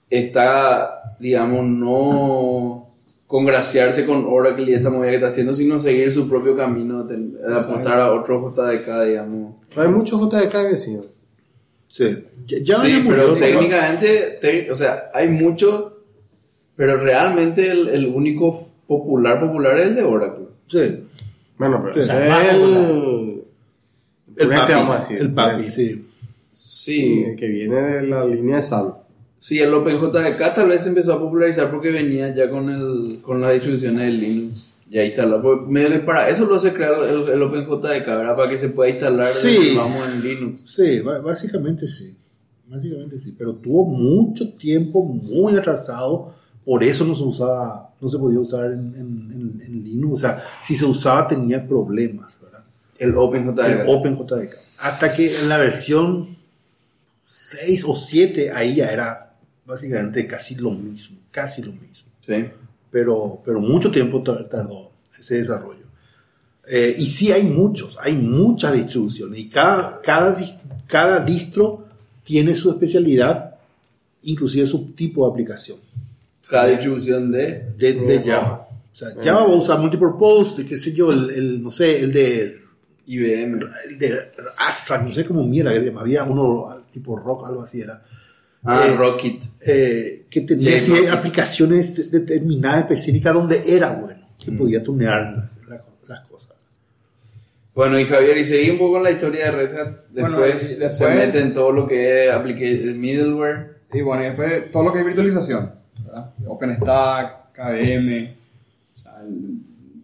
está, digamos, no congraciarse con Oracle y esta movida que está haciendo, sino seguir su propio camino, de, de apostar a otro JDK, digamos. Hay muchos JDK vencidos. Sí. Ya, ya sí, pero murió, técnicamente, te- o sea, hay mucho, pero realmente el, el único popular popular es el de Oracle. Sí. Bueno, pero Sí. o sea, el, El Ponete, papi, vamos a decir. el papi, sí. Sí, el que viene de la línea de Sam. sí, el OpenJDK tal vez se empezó a popularizar porque venía ya con el con las distribuciones de Linux. Ya instalado. Para eso lo se creó el, el OpenJDK, ¿verdad? Para que se pueda instalar Sí. vamos en Linux. Sí, básicamente sí. Básicamente sí. Pero tuvo mucho tiempo muy atrasado. Por eso no se usaba, no se podía usar en, en- en- en Linux. O sea, si se usaba tenía problemas, ¿verdad? El OpenJDK. El OpenJDK. Hasta que en la versión 6 o 7 ahí ya era básicamente casi lo mismo. Casi lo mismo. Sí. pero, pero mucho tiempo ta- tardó ese desarrollo. Eh, y sí hay muchos, hay muchas distribuciones y cada, cada, cada distro tiene su especialidad, inclusive su tipo de aplicación Cada distribución de de, de Java. O sea, Java va a usar multipurpose, de qué sé yo, el, el, no sé, el de, IBM. el de Astra, no sé cómo mierda, que se llama, había uno tipo rock, algo así era. Ah, Eh, Rocket. eh, que tenía Sí, aplicaciones de- determinadas específicas donde era bueno, Mm. que podía tunear la- la- las cosas. Bueno, y Javier, y seguí un poco con la historia de Red Hat. Después, Bueno, después- se mete en todo lo que es application, middleware. Y bueno, y después todo lo que es virtualización, ¿verdad? OpenStack, KVM, o sea, el-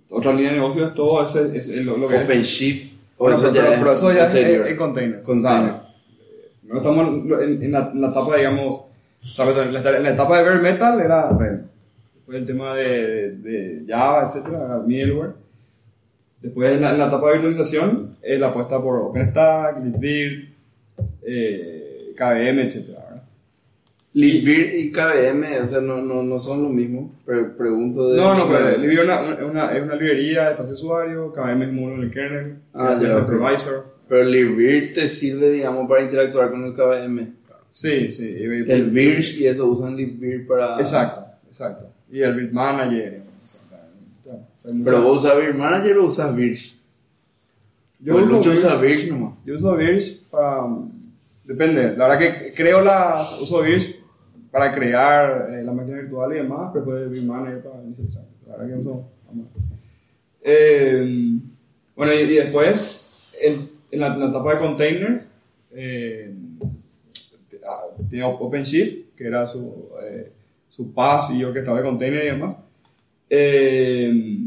otra línea de negocio es todo ese, es lo, lo que es. OpenShift. O eso pero, ya pero- eso ya es en container. Container. O sea, no estamos en, en la, en la etapa, digamos, ¿sabes? En, la, en la etapa de bare metal era red. Después el tema de, de Java, etcétera, era middleware. Después en la, etapa de virtualización es la apuesta por OpenStack, LibVirt, eh, KVM, etcétera. Libvirt y KVM, o sea, no, no, no son lo mismo. Pero pregunto de. No, no, pero es una, una, es una librería de espacio usuario, KVM es módulo del kernel, que Ah, es el provisor. Pero Libvirt te sirve, digamos, para interactuar con el KVM. Sí, sí. y- El Virch y eso usan Libvirt para. Exacto, exacto. Y el Bit Manager. Pero vos usas Virch Manager o usas Virch. yo Yo uso usa Virch nomás. Yo uso Virch para. Depende. La verdad que creo la. Uso Virch para crear eh, la máquina virtual y demás, pero después Bit Manager para inicializar. La verdad que uso. ambas. Eh, bueno, y, y después, en, en la, en la etapa de containers, eh, ah, OpenShift, que era su, eh, su PaaS y orquestador de container y demás. Eh,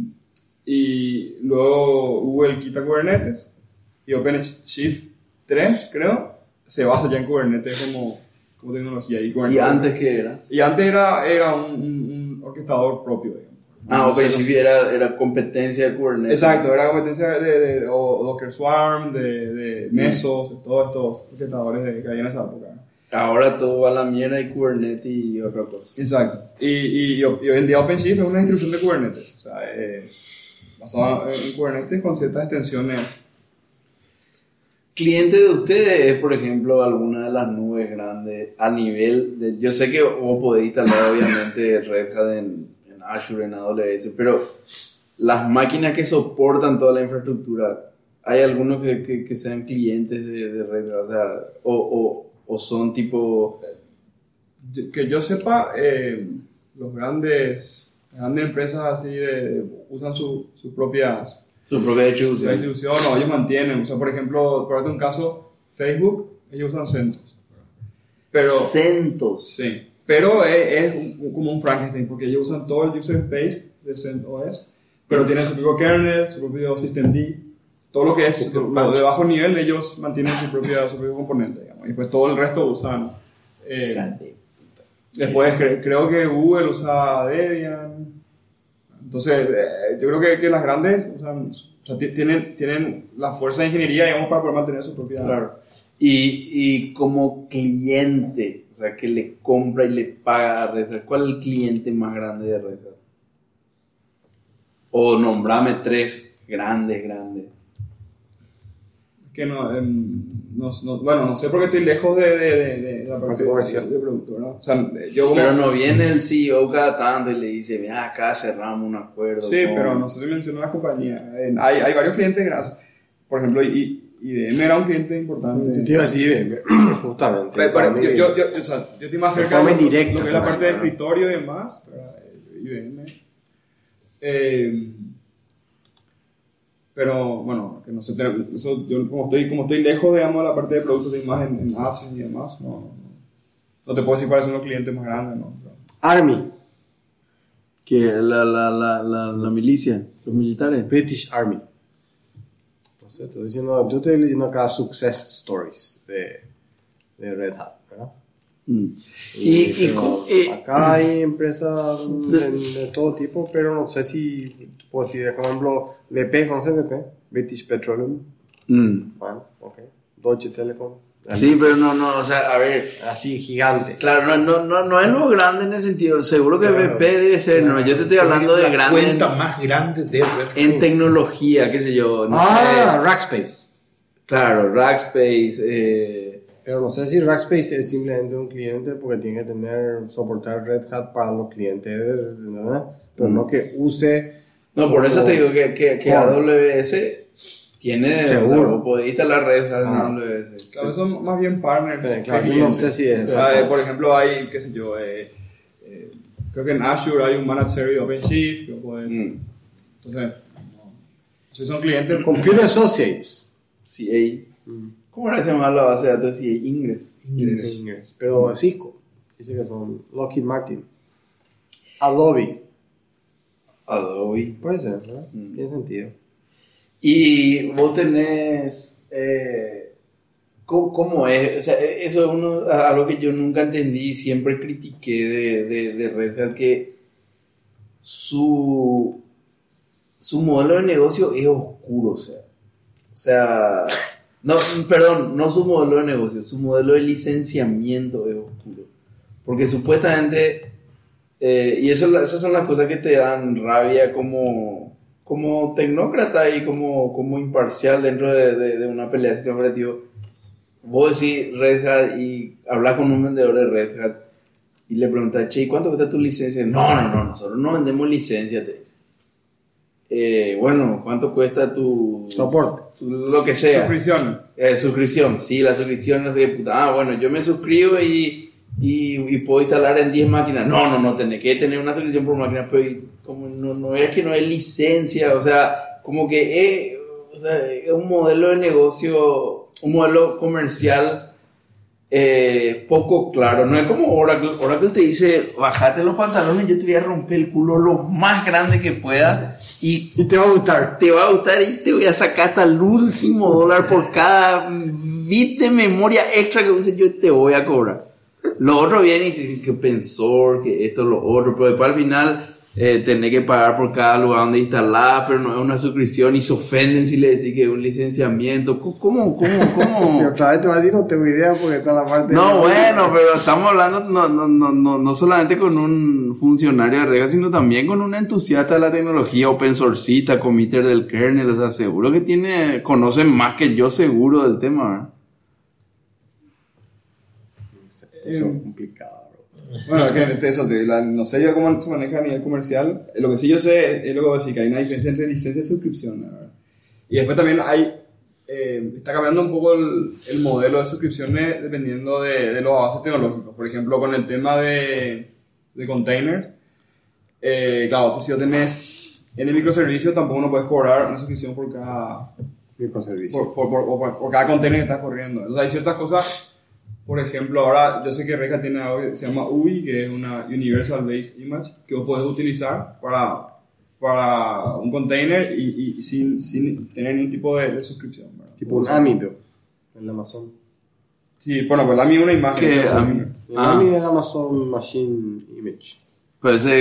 y luego el Kita Kubernetes y OpenShift 3, creo, se basa ya en Kubernetes como, como tecnología. Y, ¿Y Kubernetes- antes qué era? y antes era, era un, un- un orquestador propio, digamos. Ah, sé, OpenShift era, era competencia de Kubernetes. Exacto, era competencia de, de, o Docker Swarm, de, de Mesos, de todos estos orquestadores de, que había en esa época. Ahora todo va a la mierda y Kubernetes y otra cosa. Exacto. Y, y, y hoy en día OpenShift es una distribución de Kubernetes. O sea, es basado en Kubernetes con ciertas extensiones. Cliente de ustedes es, por ejemplo, alguna de las nubes grandes a nivel de... Yo sé que vos podéis instalar obviamente Red Hat en, en Azure, en AWS, pero las máquinas que soportan toda la infraestructura, ¿hay algunos que, que, sean clientes de, Red Hat? O, o, son tipo... Que yo sepa, eh, los grandes, grandes empresas así de, usan su- sus propias Su propia la distribución. distribución o ellos mantienen. O sea, por ejemplo, por un caso, Facebook, ellos usan CentOS. Pero, CentOS. sí, pero es, es un- como un Frankenstein, porque ellos usan todo el user space de CentOS, pero tienen su propio kernel, su propio systemd, todo lo que es lo, lo de bajo nivel, ellos mantienen su, propia, su propio componente, digamos, y después todo el resto usan. eh, Después cre- creo que Google usa Debian. Entonces, eh, yo creo que, que las grandes o sea, ti- tienen, tienen la fuerza de ingeniería, digamos, para poder mantener su propia... Claro. Y, y como cliente, o sea, que le compra y le paga a Red Hat, ¿cuál es el cliente más grande de Red Hat? O nombrame tres grandes, grandes. Que no, em, no, no- bueno, no sé porque estoy lejos de, de, de, de la parte comercial. de producto, ¿no? O sea, yo como... Pero no viene el CEO cada tanto y le dice, mira, acá cerramos un acuerdo. Sí, con-". pero no se mencionó las compañías. Eh, hay, hay varios clientes grandes. Por ejemplo, IBM era un cliente importante. Yo te iba a decir, IBM, justamente. Pero, pero mí, yo, yo, yo, o sea, yo estoy más cerca de forma lo, que es la parte de escritorio y demás. IBM. Eh, pero bueno, que no sé, pero eso, yo como estoy, como estoy lejos, digamos, de la parte de productos de imagen en apps y demás, no, no, no te puedo decir cuáles son los clientes más grandes, ¿no? Pero- Army, Que la, la, la, la, la milicia, los militares. British Army. No sé, estoy diciendo, yo estoy leyendo acá Success Stories de, de Red Hat, ¿verdad? Mm. Y, y, y- acá hay empresas de, de todo tipo, pero no sé si puedo decir, por ejemplo, BP, ¿conoces BP? British Petroleum. Mm. Bueno, ok. Deutsche Telekom. Sí, pero no, no, o sea, a ver, Así, gigante. Claro, no, no, no, no es lo grande en el sentido, seguro que Claro, BP debe ser, no, yo te estoy hablando de la grande en, cuenta más grande de Red Hat. en tecnología, qué sé yo, no Ah, sé, Rackspace. claro, Rackspace, eh, Pero no sé si Rackspace es simplemente un cliente porque tiene que tener, soportar Red Hat para los clientes, ¿verdad? Pero no que use. No, por eso te digo que, que, que. AWS tiene, Seguro. o sea, podés instalar red Hat en Ah. AWS. Claro, son más bien partners. Eh, que claro, no sé si es- O sea, eh, por ejemplo, hay, qué sé yo, eh, eh, creo que en Azure hay un Managed Service OpenShift, que Mm. Entonces, no. Si son clientes, Computer Associates. CA. ¿Cómo era se llama la base de datos CA? Ingress. Inglés. Inglés. Pero Cisco. Dice que son Lockheed Martin. Adobe. Adobe. Puede ser, ¿verdad? Mm. Tiene sentido. Y vos tenés. eh, ¿cómo, cómo es? O sea, eso es uno, algo que yo nunca entendí y siempre critiqué de, de, de Red Hat: que su, su modelo de negocio es oscuro. O sea, o sea, no, perdón, no su modelo de negocio, su modelo de licenciamiento es oscuro. Porque supuestamente. Eh, y eso, esas son las cosas que te dan rabia como, como tecnócrata y como, como imparcial dentro de, de- de una pelea de sistema operativo. Vos decís Red Hat y hablas con un vendedor de Red Hat y le preguntas, che, ¿y ¿cuánto cuesta tu licencia? No, no, no, nosotros no vendemos licencia, te dice. Eh, bueno, ¿cuánto cuesta tu Soporte. lo que sea? suscripción. Eh, suscripción, sí, la suscripción, no sé qué puta. Ah, bueno, yo me suscribo y, y, y puedo instalar en 10 máquinas. No, no, no, tenés que tener una suscripción por máquina, pero como no, no es que no es licencia, o sea, como que es, o sea, es un modelo de negocio, un modelo comercial eh, poco claro. No es como Oracle. Oracle te dice, bajate los pantalones, yo te voy a romper el culo lo más grande que pueda y Y te va a gustar. te va a gustar y te voy a sacar hasta el último dólar por cada bit de memoria extra que use, yo te voy a cobrar. Lo otro viene y te dicen que pensor, que esto, lo otro, pero después al final eh, tenés que pagar por cada lugar donde instalar, pero no es una suscripción y se ofenden si le decís que es un licenciamiento. ¿Cómo? ¿Cómo? ¿Cómo? Otra vez te va a decir, no tengo idea porque está la parte. No, bueno, pero estamos hablando no, no, no, no, no solamente con un funcionario de reglas, sino también con un entusiasta de la tecnología, open sourceista, committer del kernel, o sea, seguro que tiene, conocen más que yo seguro del tema, ¿verdad? Es complicado, bro. Bueno, es que eso, te- la- no sé yo cómo se maneja a nivel comercial. Eh, Lo que sí yo sé es lo que decir, que hay una diferencia entre licencia y suscripción. verdad. Y después también hay, eh, está cambiando un poco el, el modelo de suscripciones dependiendo de, de los avances tecnológicos. Por ejemplo, con el tema de, de containers, eh, claro, si vos tenés en el microservicio tampoco no puedes cobrar una suscripción por cada, Microservicio. por, por, por, por- por cada container que estás corriendo. Entonces, hay ciertas cosas, por ejemplo, ahora yo sé que Red Hat tiene algo que se llama UI, que es una Universal Base Image, que vos podés utilizar para, para un container y, y sin, sin tener ningún tipo de, de suscripción. ¿verdad? Tipo un AMI, bro. En Amazon. Sí, bueno, pues la mía es una imagen. Que entonces, a mí- El Ah. AMI es Amazon Machine Image.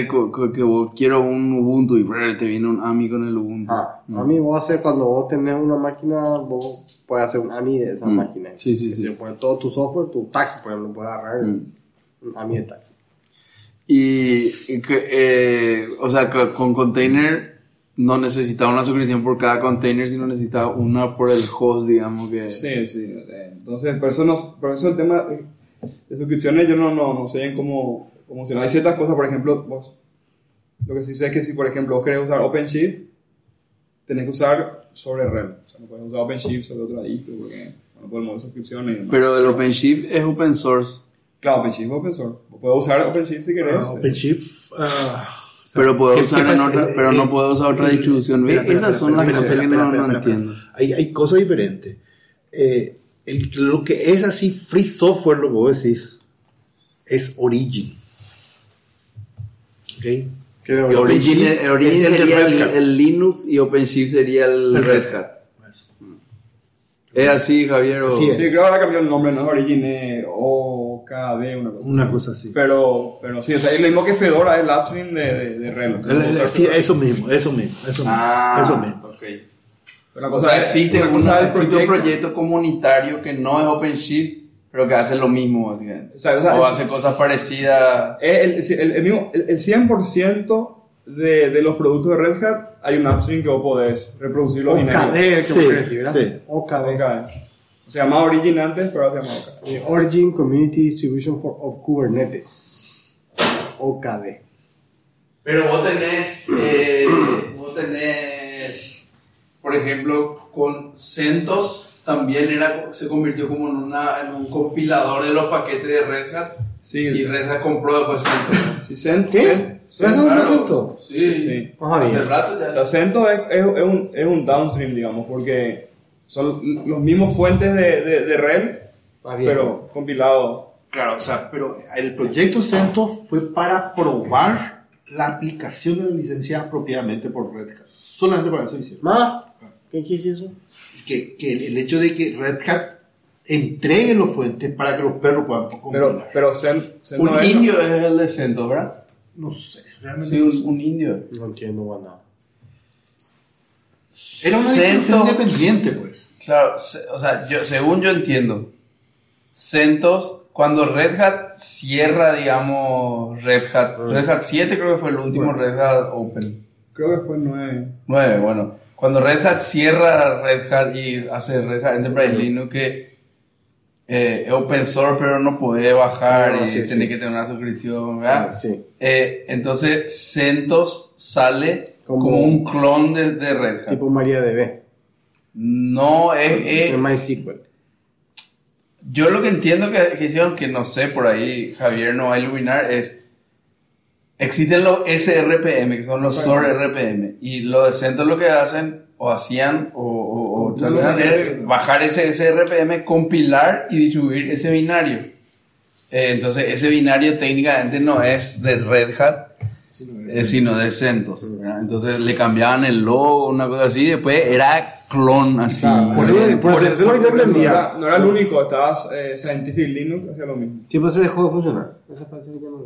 Co- que vos quiero un Ubuntu y brr, te viene un AMI con el Ubuntu. Ah, No. AMI vos haces cuando vos tenés una máquina, vos puedes hacer un AMI de esa Mm. máquina. Sí, sí, sí. Pones todo tu software, tu taxi, por ejemplo, puedes agarrar Mm. un AMI de taxi. Y, y que, eh, o sea, que con container no necesitaba una suscripción por cada container, sino necesitaba una por el host, digamos que... Sí, sí. Entonces, por eso, no, por eso el tema de, suscripciones yo no, no, no sé bien cómo, cómo funciona. Hay ciertas cosas, por ejemplo, vos, lo que sí sé es que si, por ejemplo, vos querés usar OpenShift, tenés que usar sobre RHEL. No puedes usar OpenShift sobre otro distro porque no podemos suscripciones y demás. Pero el OpenShift es open source. claro, OpenShift es open source. Podés usar OpenShift si querés. Ah, OpenShift. ah, o sea, Pero puedo ¿qué- usar qué en otra- eh, pero no eh, puedo usar otra eh, distribución. espera, espera, Esas son espera, las espera, cosas que no- espera, no espera, entiendo. espera. Hay, hay cosas diferentes. Eh, el- lo que es así free software, lo que vos decís, es Origin. ¿Ok? Origin, el Origin es el de sería Red el, Hat. el Linux y OpenShift sería El Red Hat. ¿Es así, Javier? o- Así es. Sí, creo que ahora cambió el nombre, no es Origin, es OKD, una cosa. Una cosa así. Pero, pero sí, o sea, es lo mismo que Fedora, es el upstream de, de, de el- sí, eso mismo, eso mismo, eso mismo. Ah, eso mismo. ok. Una O cosa sea, es- existe, una cosa existe un proyecto comunitario que no es OpenShift, pero que hace lo mismo, básicamente. O sea, o sea, o hace cosas parecidas. El, el, el mismo, el, el 100% de, de los productos de Red Hat hay un upstream que vos podés reproducir los OKD, el que Sí, decir, ¿verdad? sí. OKD. Ok. Se llamaba Origin antes, pero ahora se llama OK. Eh, Origin Community Distribution for, of Kubernetes. OKD. Pero vos tenés, eh, vos tenés, por ejemplo, con CentOS también era, se convirtió como en, una, en un compilador de los paquetes de Red Hat Sí, Y Red Hat compró después CentOS. sí, Cent- ¿Qué? Cent- ¿Red Hat claro. presentó? Sí, Sí. Sabía. Hace rato ya. O sea, CentOS es, es- es un, es un downstream, digamos, porque son los mismos fuentes de, de, de Más bien. pero compilados. Claro, o sea, pero el proyecto CentOS fue para probar la aplicación de la licencia apropiadamente por Red Hat. Solamente para eso hicieron. ¿Más? ¿Qué quiere eso? Que, que el, el hecho de que Red Hat entregue los fuentes para que los perros puedan Pero, compilar. pero Un no- indio es el de CentOS, ¿verdad? No sé, realmente. Sí, un, un indio. No entiendo nada. Era una independiente, pues. Claro, se- o sea, yo, según yo entiendo, CentOS, cuando Red Hat cierra, digamos, Red Hat, Red Hat 7 creo que fue el último Red Hat Open. Creo que fue 9. 9, bueno. Cuando Red Hat cierra Red Hat y hace Red Hat Enterprise Linux que eh, es open source pero no puede bajar No, y sí, tiene sí. que tener una suscripción, ¿verdad? Sí. Eh, entonces CentOS sale Como- como, un clon de, de Red Hat. Tipo MariaDB. No, es, es- Es MySQL. Yo lo que entiendo que, que hicieron, que no sé, por ahí Javier no va a iluminar, es. Existen los SRPM, que son los SOR RPM, y los de CentOS lo que hacen, o hacían, o, o- o también bajar ese SRPM, compilar y distribuir ese binario. Eh, entonces, ese binario técnicamente no es de Red Hat, Sino de eh, sino de CentOS. ¿verdad? Entonces, le cambiaban el logo, una cosa así, después era clon así. Por eso, por eso- eso es lo que yo No era, no era el único, estabas eh, Scientific Linux, hacía lo mismo. Siempre se dejó de funcionar.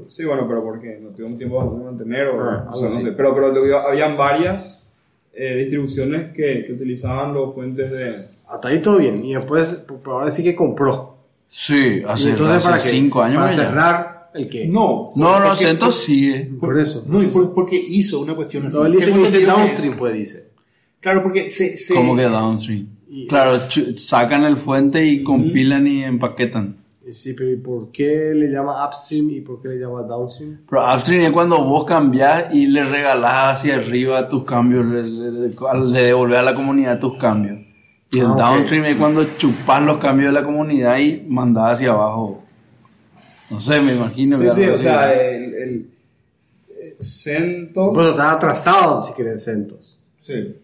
Sí, bueno, pero porque no tuvimos tiempo de mantener o, Ah, o sea, no sé. Pero, pero habían varias eh, distribuciones que, que utilizaban los fuentes de... Hasta ahí todo bien. Y después, por por ahora sí que compró. Sí, Y hace, entonces, hace ¿para qué? cinco años. Para ya. cerrar el que. No. No, no, porque- CentOS sigue. Por eso. No, y por- porque hizo una cuestión así. No, él dice que dice downstream, pues dice. Claro, porque se. se Como que downstream. Y- Claro, sacan el fuente y compilan y empaquetan. Sí, pero ¿y por qué le llama upstream y por qué le llama downstream? Pero upstream es cuando vos cambiás y le regalás hacia arriba tus cambios, le, le, devolvés a la comunidad tus cambios. Y el Ah, downstream es cuando chupás los cambios de la comunidad y mandás hacia abajo. No sé, me imagino. Sí, sí, o sea, el, el eh, CentOS... Pues está atrasado, si querés, CentOS. Sí.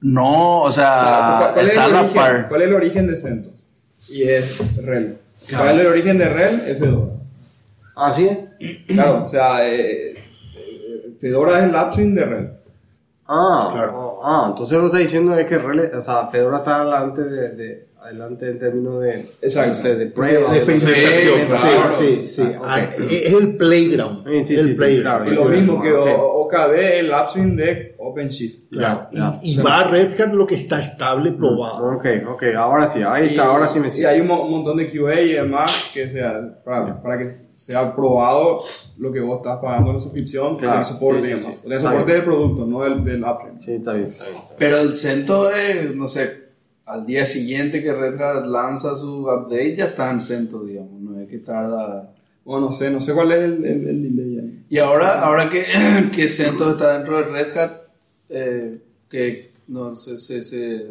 No, o O sea, ¿cuál, es el origen, par. ¿Cuál es el origen de CentOS? Y es RHEL. ¿Cuál es el origen de RHEL? Es Fedora. ¿Ah, sí? Claro, o sea, eh, eh, Fedora es el upstream de RHEL. Ah, Claro. oh, ah, entonces lo que está diciendo es que Rele- o sea, Fedora está adelante de, de- adelante en términos de, Exacto. de De, prueba. de experimentación. de- Sí, sí, sí. Ah, Ah, ok. Es el playground. Sí, sí, el sí, sí, playground. claro. Y lo mismo que ok. O- OKD es el upstream de OpenShift. Claro. Ya, Y, y va a Red Hat lo que está estable, probado. Ok, ok, ahora sí, ahí Y- está, ahora sí me Y siento. hay un mo- montón de QA y demás que sea, para, para que sea probado lo que vos estás pagando en la suscripción, Claro, el soporte sí, y sí, sí. El soporte del producto, no del, del upstream. Sí, está bien, está bien. Pero el CentOS es, no sé, al día siguiente que Red Hat lanza su update ya está en CentOS, digamos, no es que tarda... Bueno, no sé, no sé cuál es el, el, el delay ahí. Y ahora, ahora que, que CentOS está dentro de Red Hat, eh, que no sé, se, se,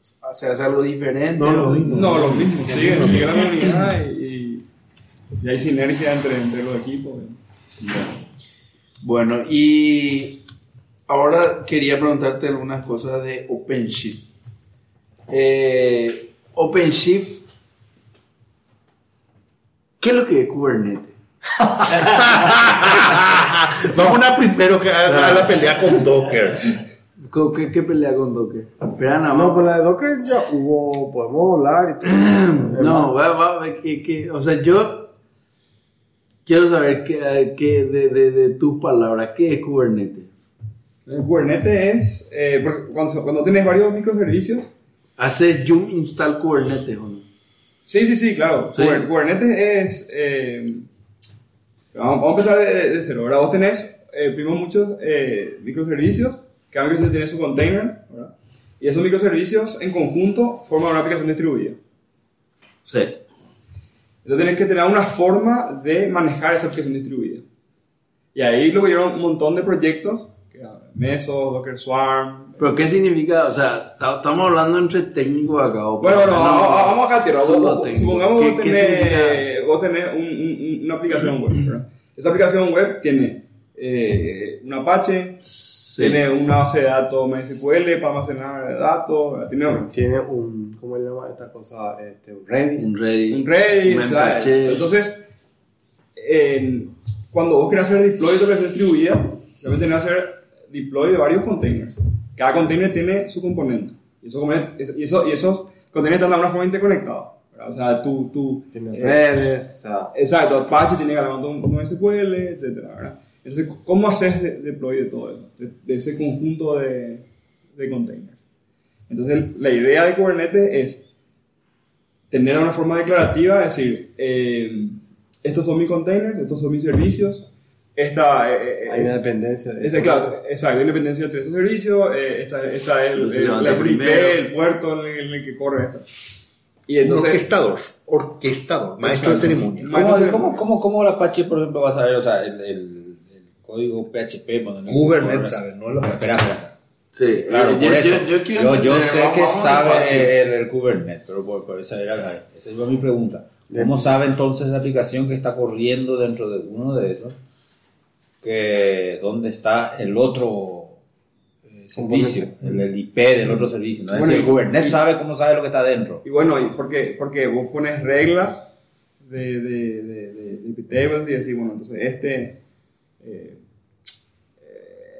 se hace algo diferente. No, lo o- mismo. No, lo mismo, sigue, sigue la comunidad y, y, y hay sinergia entre, entre los equipos. Bueno, y ahora quería preguntarte algunas cosas de OpenShift. Eh, OpenShift, ¿qué es lo que es Kubernetes? Vamos a primero que a, a la pelea con Docker. ¿Qué, qué, qué pelea con Docker? Espera, más. No, pues la de Docker ya hubo, podemos hablar y todo. No, va, va, que, que, o sea, yo quiero saber que, que de, de, de tus palabras, ¿qué es Kubernetes? El Kubernetes es, eh, cuando tienes varios microservicios, ¿Haces Joom install Kubernetes o no? Sí, sí, sí, claro. Sí. Kubernetes es. eh, vamos, vamos a empezar de, de cero. Ahora vos tenés, eh, primero, muchos eh, microservicios. Cada microservicio tiene su container. ¿verdad? Y esos microservicios en conjunto forman una aplicación distribuida. Sí. Entonces tenés que tener una forma de manejar esa aplicación distribuida. Y ahí lo vieron un montón de proyectos que Meso, Docker Swarm. Pero ¿qué significa? O sea, ta- estamos hablando entre técnicos acá. o Bueno, bueno, no, vamos, vamos acá, tierra. solo Vos- vos- técnico. Supongamos ¿Qué- vos qué tenés, vos tenés un- un- un- una aplicación web. ¿verdad? Esa aplicación web tiene eh, un Apache, Sí. tiene una base de datos MySQL para almacenar datos, tiene Tiene un, ¿cómo se llama esta cosa? Este, un Redis. Un Redis. un Redis. un. Entonces, en- cuando vos querés hacer deploy de operación distribuida, realmente tenés que hacer deploy de varios containers. Cada container tiene su componente. Y componentes- y eso- y esos containers están de alguna forma interconectados. O sea, tú, tú, Tiene eh, redes. O sea, Exacto, Apache tiene que un, un SQL, ¿verdad? Entonces, ¿cómo haces de- deploy de todo eso? De, de ese conjunto de, de containers. Entonces, la idea de Kubernetes es tener una forma declarativa, decir, eh, estos son mis containers, estos son mis servicios, esta, eh, eh, hay una dependencia de. este, claro, exacto, hay independencia entre estos servicios, eh, esta, esta es el, el- la IP, el puerto en el, en el que corre esta. Y Un entonces, orquestador, orquestador, maestro de ceremonia. ¿Cómo, cómo, cómo, cómo el Apache, por ejemplo, va a saber, o sea, el, el, el código PHP? Kubernetes sabe, no lo espera, espera. Sí, Claro, eh, por yo, eso. yo, yo quiero yo, yo sé que sabe el, el Kubernetes, pero por, por esa era esa era mi pregunta. ¿Cómo sabe entonces la aplicación que está corriendo dentro de uno de esos que dónde está el otro eh, servicio, el, el IP del otro servicio? ¿no? Es Bueno, decir, el Kubernetes y- sabe cómo sabe lo que está dentro. Y bueno, ¿y por qué? Porque vos pones reglas de, de, de, de, IP tables y decís, bueno, entonces este, eh,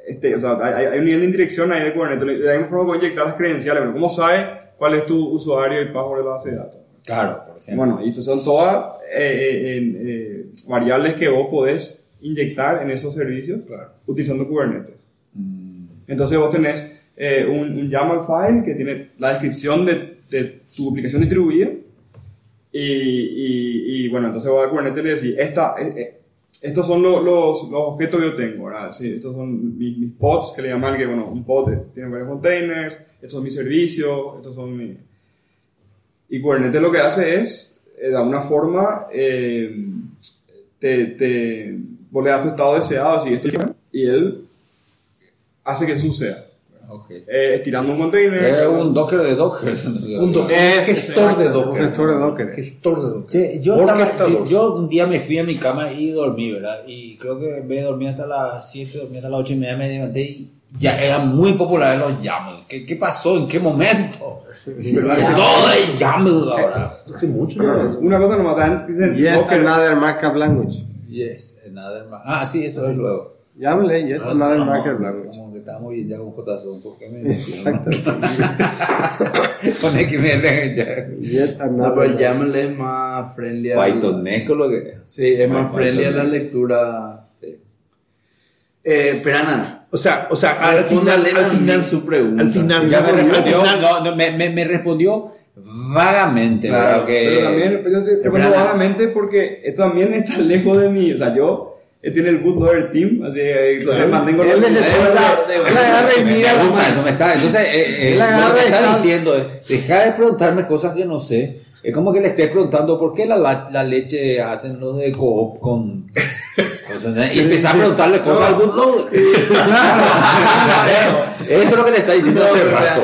este, o sea, hay, hay un nivel de indirección ahí de Kubernetes. De la misma forma puedo inyectar las credenciales, pero ¿cómo sabe cuál es tu usuario y password de la base de datos? Claro, por ejemplo. Bueno, y esas son todas eh, variables que vos podés inyectar en esos servicios Claro. utilizando Kubernetes. Mm, Entonces vos tenés eh, un, un YAML file que tiene la descripción de, de tu aplicación distribuida y, y, y, bueno, entonces vos a Kubernetes le decís, esta, eh, eh, estos son lo- los, los objetos que yo tengo, ¿verdad? Sí, estos son mis, mis pods que le llaman que, bueno, un pod tiene varios containers, estos son mis servicios, estos son mis... Y Kubernetes lo que hace es, eh, de alguna forma, eh, te, te, vos le das tu estado deseado, así, esto y él hace que eso suceda. ok. Eh, estirando un container. Es un Docker de Docker. Un do- Es- gestor de Docker. un gestor de Docker. Gestor de Docker. Sí, yo, estaba- yo- yo un día me fui a mi cama y dormí, ¿verdad? Y creo que de dormir hasta las 7, dormí hasta las 8 y media, me levanté y ya eran muy populares los YAML. ¿Qué, qué pasó? ¿En qué momento? Todo es YAML ahora. hace mucho. Una cosa nomás, dicen Docker. another markup language. Yes, another Ah, sí, eso es luego. Llámale, yet another markup language. Como que estábamos bien ya con JSON, ¿por qué me Exacto. Pone que me dejen ya. Yet No, another pero language. YAML es más friendly a... Pythonesco lo que Sí, es más friendly a la lectura. Sí. Eh, pero Ana, O sea, o sea, al final, al final, su pregunta. al final, Ya me al respondió, final- no, no, me, me, me respondió vagamente, Claro. Que, Pero también, yo te respondo Espera. vagamente porque esto también está lejos de mí. O sea, yo eh, tiene el bootloader team, así que Claro. mantengo Él los- necesita. Él agarra y me mira. gusta, eso me está. Entonces, eh, eh, Él lo que está está- diciendo es: deja de preguntarme cosas que no sé. Es como que le estés preguntando por qué la, la, la leche hacen los de Coop con. sea, y empezar a preguntarle cosas al bootloader. Eso es lo que le está diciendo No, hace rato.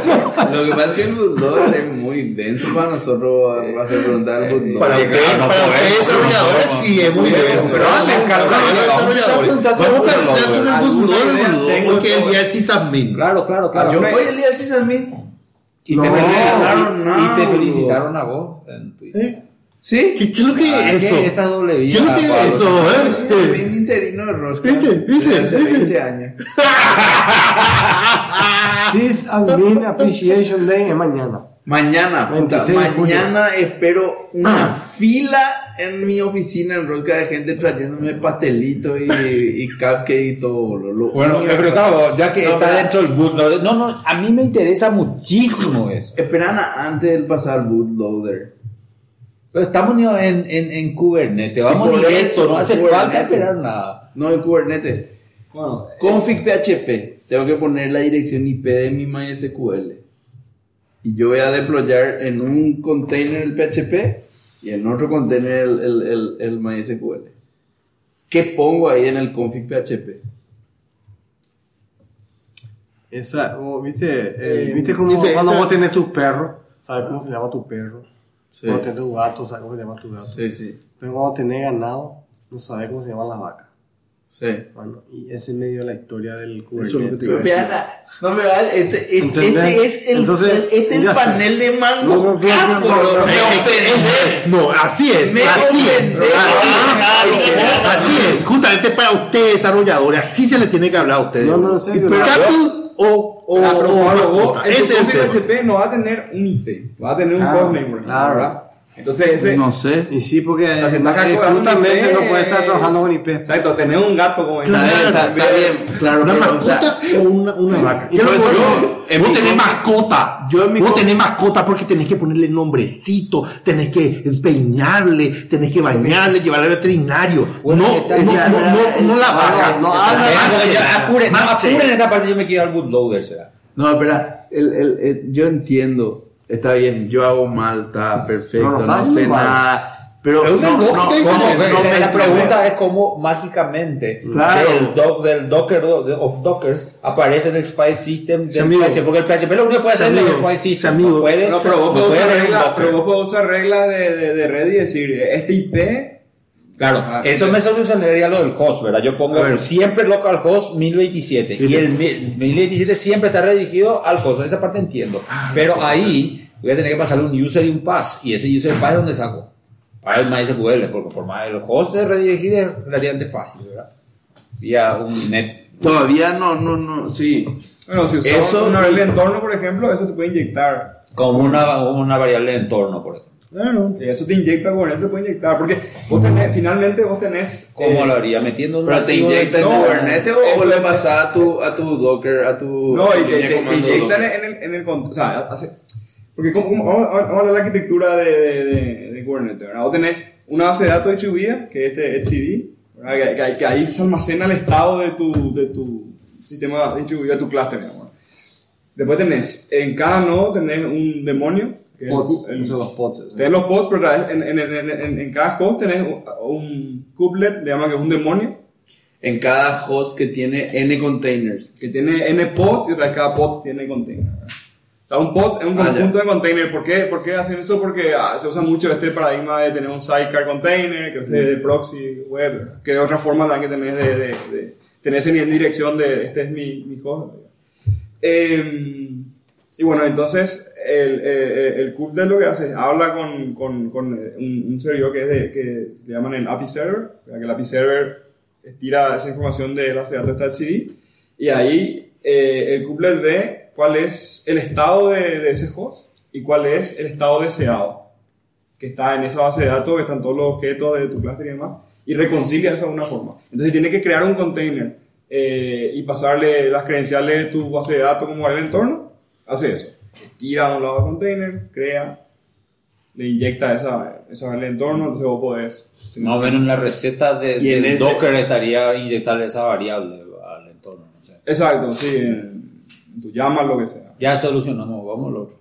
Lo que pasa es que el bootloader es muy denso para nosotros hacer preguntar al bootloader. Para Oye, ustedes, no para ustedes no desarrolladores sí es muy No denso. Pero pero dale, vamos, claro, claro, para los vamos a desarrolladores. Vamos a el preguntar sobre el bootloader. porque el día del sysadmin. Claro, claro, claro. Yo voy el día del sysadmin. Y No, te felicitaron, no, y te boludo. felicitaron a vos en Twitter. ¿Eh? ¿Sí? ¿Qué, qué es lo que Ah, es eso? que Esta doble vida. ¿Qué es lo que Pablo. es eso, eh? sysadmin interino de Rosca. ¿Viste? ¿Viste? Desde hace ¿Viste? 20 años. Sys Admin Appreciation Day es mañana. Mañana, puta, 26 de julio. mañana espero una fila en mi oficina en Roca de gente trayéndome pastelitos y, y cupcake y todo. Lo, lo Bueno, pero claro, ya que No, está dentro del bootloader. No, no, a mí me interesa muchísimo eso. Esperan antes del pasar bootloader. Pero estamos en, en, en Kubernetes, vamos por ni eso, no hace Kubernetes. falta esperar nada. No el Kubernetes. Bueno, Config PHP. Tengo que poner la dirección IP de mi MySQL. Y yo voy a deployar en un container el PHP y en otro container el, el, el, el MySQL. ¿Qué pongo ahí en el config PHP? Esa, vos, ¿viste? eh, Eh, ¿Viste cómo dice, cuando esa- vos tenés tus perros? ¿Sabes cómo se llama tu perro? Sí. Cuando tenés tu gato, ¿sabes cómo se llama tu gato? Sí, sí. Pero cuando tenés ganado, no sabes cómo se llaman las vacas. Sí. Bueno, y ese es medio la historia del Eso es lo que Kubernetes. te iba a decir. No, ¿verdad? Este, este, este es el, Entonces, el- este es el ya sé. panel de mango. No, no, no, Casco, no, no, bro. no, Me no, ofendes. No, así es, Me así es, así es, así es, justamente para ustedes desarrolladores, así se le tiene que hablar a ustedes. No, no, no. Capital o, o, Ah, o es va tener un IP, va a tener un Claro, hostname, por ejemplo, claro. ¿verdad? Entonces ese, No sé. Y sí, porque sea, eh, eh, calculando justamente IP, no puedes estar es- trabajando con IP. exacto, tener un gato como Claro, Está, está- está bien, claro. ¿Una pero, o sea, mascota o una, una vaca? y por eso yo, en vos tenés mascota. yo en mi vos tenés mascota porque tenés que ponerle nombrecito, tenés que peinarle, tenés que bañarle, llevarle al veterinario. Bueno, no, está- no, ya, no, ya, no, no la vaca. no, no, ah, no, apuren, no, apuren esta parte, yo me quiero al bootloader, será. No, espera, el, el, el- yo entiendo, está bien, yo hago mal, está perfecto, No, no, no, está sé mal. nada, pero no, una no. No me la pregunta es cómo mágicamente Claro. del, doc, del Docker of Dockers aparece en el file system del. PHP, porque el PHP lo único que puede Sí, hacer es el file Sí, system, amigo. no puede, No, pero vos no podés puede usar reglas, Docker. pero vos podés usar reglas de, de, de red y decir, este IP, Claro, Ah, eso sí. me solucionaría lo del host, ¿verdad? Yo pongo siempre localhost 1027 y el mi- 1027 siempre está redirigido al host, esa parte entiendo. Ah, Pero ahí voy a tener que pasarle un user y un pass, y ese user y pass es donde saco. Para el MySQL, porque por más el host de redirigir es relativamente fácil, ¿verdad? Vía un net. Todavía no, no, no, sí. bueno, si usas Eso- una regla de entorno, por ejemplo, eso te puede inyectar. Como una, una variable de entorno, por ejemplo. Claro. Eso te inyecta, Kubernetes te puede inyectar, porque vos tenés, finalmente vos tenés... ¿Cómo eh, lo haría? Metiendo un ¿Pero te inyecta en no, Kubernetes es o, le pasa a tu, a tu Docker, a tu No, y te, te- inyectan en el, en el o sea, hace, porque como, como- vamos, a- vamos a hablar de la arquitectura de, de, de, de Kubernetes, ¿verdad? Vos tenés una base de datos distribuida, que es este etcd, ¿verdad? Que, que- que ahí se almacena el estado de tu, de tu sistema distribuido, de tu clúster, digamos. Después tenés, en cada nodo tenés un demonio, que es el el- son los pods. esos. Tenés los pods, pero en, en, en, en, en cada host tenés un, un couplet, le llaman que es un demonio, En cada host que tiene N containers. que tiene n pods y cada pod tiene container. O sea, un pod es un Ah, conjunto de containers. ¿Por qué, ¿Por qué hacen eso? Porque ah, se usa mucho este paradigma de tener un sidecar container, que es de, proxy web, que es otra forma también que tenés de, de, de tener esa dirección de este es mi, mi host. Eh, y bueno, entonces el, el, el lo que hace es habla con, con, con un, un servidor que, es de, que le llaman el API server, que el API server tira esa información de la base de etcd y ahí eh, el kubelet ve cuál es el estado de, de ese host y cuál es el estado deseado que está en esa base de datos, que están todos los objetos de tu clúster y demás, y reconcilia eso de una forma. Entonces tiene que crear un container eh, y pasarle las credenciales de tu base de datos como el entorno, hace eso. Tira a un lado el container, crea, le inyecta esa, esa variable de entorno, entonces vos podés... Más o menos en la receta de, Y en del ese- Docker estaría inyectarle esa variable al entorno. No sé. Exacto, sí, en tu llama, lo que sea. Ya solucionamos, vamos al otro.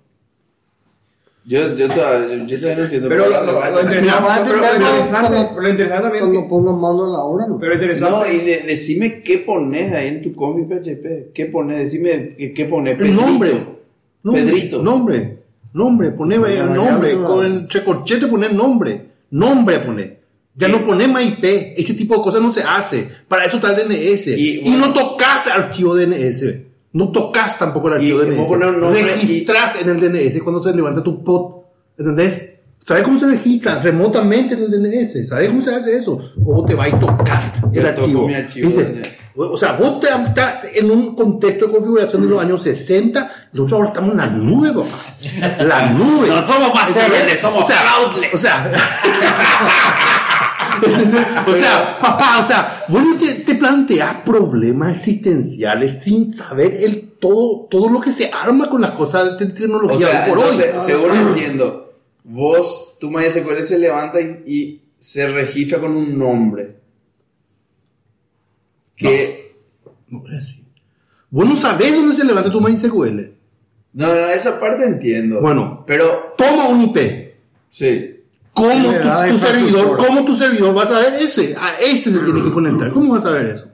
Yo, yo, todavía, yo, yo todavía no entiendo. Pero lo, lo- lo interesante, a pero interesante, cuando- también... Cuando pongan mando en la hora, no. Pero interesante... No, y de- decime qué pones ahí en tu config PHP. ¿Qué pones? Decime qué, qué pones. El Pedrito. nombre. nombre. Pedrito. Nombre. Nombre. Pone No, nombre. ya, Con el checorchete pone nombre. Nombre pone. Ya no pone más IP. Ese tipo de cosas no se hace. Para eso está el DNS. Y, Y, bueno. no tocas el archivo DNS. No tocas tampoco el Y archivo vos DNS. nombre Registras en el DNS cuando se levanta tu pod. ¿Entendés? ¿Sabes cómo se registra remotamente en el DNS? ¿Sabes cómo se hace eso? O te vas y tocas el Yo archivo. O sea, vos te- estás en un contexto de configuración de los años 60, nosotros ahora estamos en la nube, papá. La nube. No somos más somos o sea. O sea, o sea, papá, o sea, vos no te, te planteas problemas existenciales sin saber el todo, todo lo que se arma con las cosas de O tecnología sea, hoy por hoy. entonces, según entiendo, vos, tu MySQL se levanta y, y se registra con un nombre. Que. No es así. Vos no sabés dónde se levanta tu MySQL. No, no, esa parte entiendo. Bueno. Pero, Toma un IP. sí. ¿Cómo tu, servidor, cómo tu servidor va a saber ese? A ese se tiene que conectar. ¿Cómo vas a saber eso?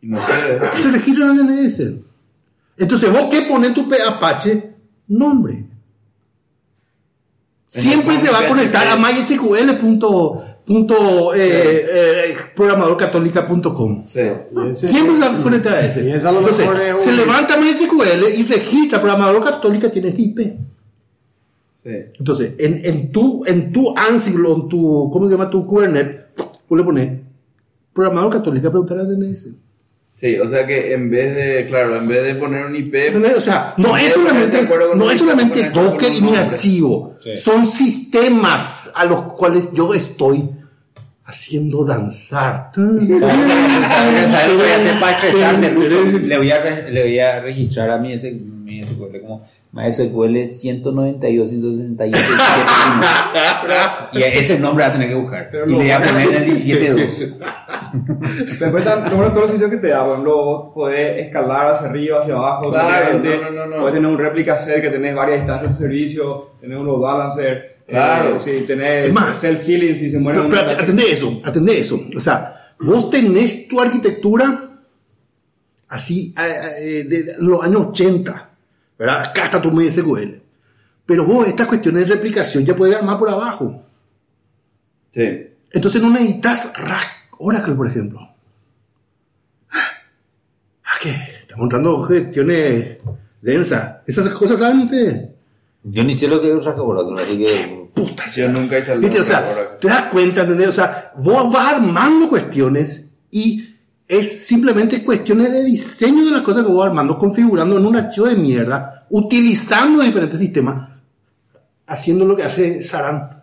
No sé. Se registra en el DNS. Entonces, vos qué pones en tu Apache nombre. Siempre se va a conectar a mysql. punto- punto, eh, eh, programadorcatólica.com. Sí. Siempre se va a conectar a ese. Y esa a lo Entonces, mejor es un- se levanta MySQL y registra programador católica, tiene este IP. Sí. Entonces, en, en tu, en tu Ansible en tu, ¿cómo se llama? Tu Kubernetes, tú le pones programador católica, preguntar DNS. Sí, o sea que en vez de, claro, en vez de poner un IP. O sea, no es solamente, no es solamente Docker y un mi archivo. Sí. Son sistemas a los cuales yo estoy haciendo danzar. ¿Sabes ¿Sabes lo que voy a hacer para estresarte, Lucho? Le voy a, re- le voy a registrar a mi, S- mi SQL como MySQL 192, 168, 17. y ese nombre va a tener que buscar. Pero y le voy a poner el 17.2. Después están lo bueno, todos los servicios que te da, por ejemplo, vos podés escalar hacia arriba, hacia abajo, Claro, no, no, no, no. podés tener un réplica ser que tenés varias instancias de servicio, tenés un load balancer, Claro. eh, si tenés Es más, self-healing, si se muere Pero, un pero atendé eso, atendé eso. O sea, vos tenés tu arquitectura así eh, eh, de los años 80, ¿verdad? Acá está tu MySQL. Pero vos estas cuestiones de replicación ya puedes armar por abajo. sí. Entonces no necesitas Ra- Oracle, por ejemplo. ¿Ah, qué? Estamos entrando cuestiones densas. Esas cosas saben ustedes. Yo ni sé lo que es un saco Oracle, así que. Puta, Yo nunca he instalado ¿Viste? O sea, Oracle. te das cuenta, ¿entendés? O sea, vos vas armando cuestiones y es simplemente cuestiones de diseño de las cosas que vos vas armando, configurando en un archivo de mierda, utilizando diferentes sistemas, haciendo lo que hace Saran.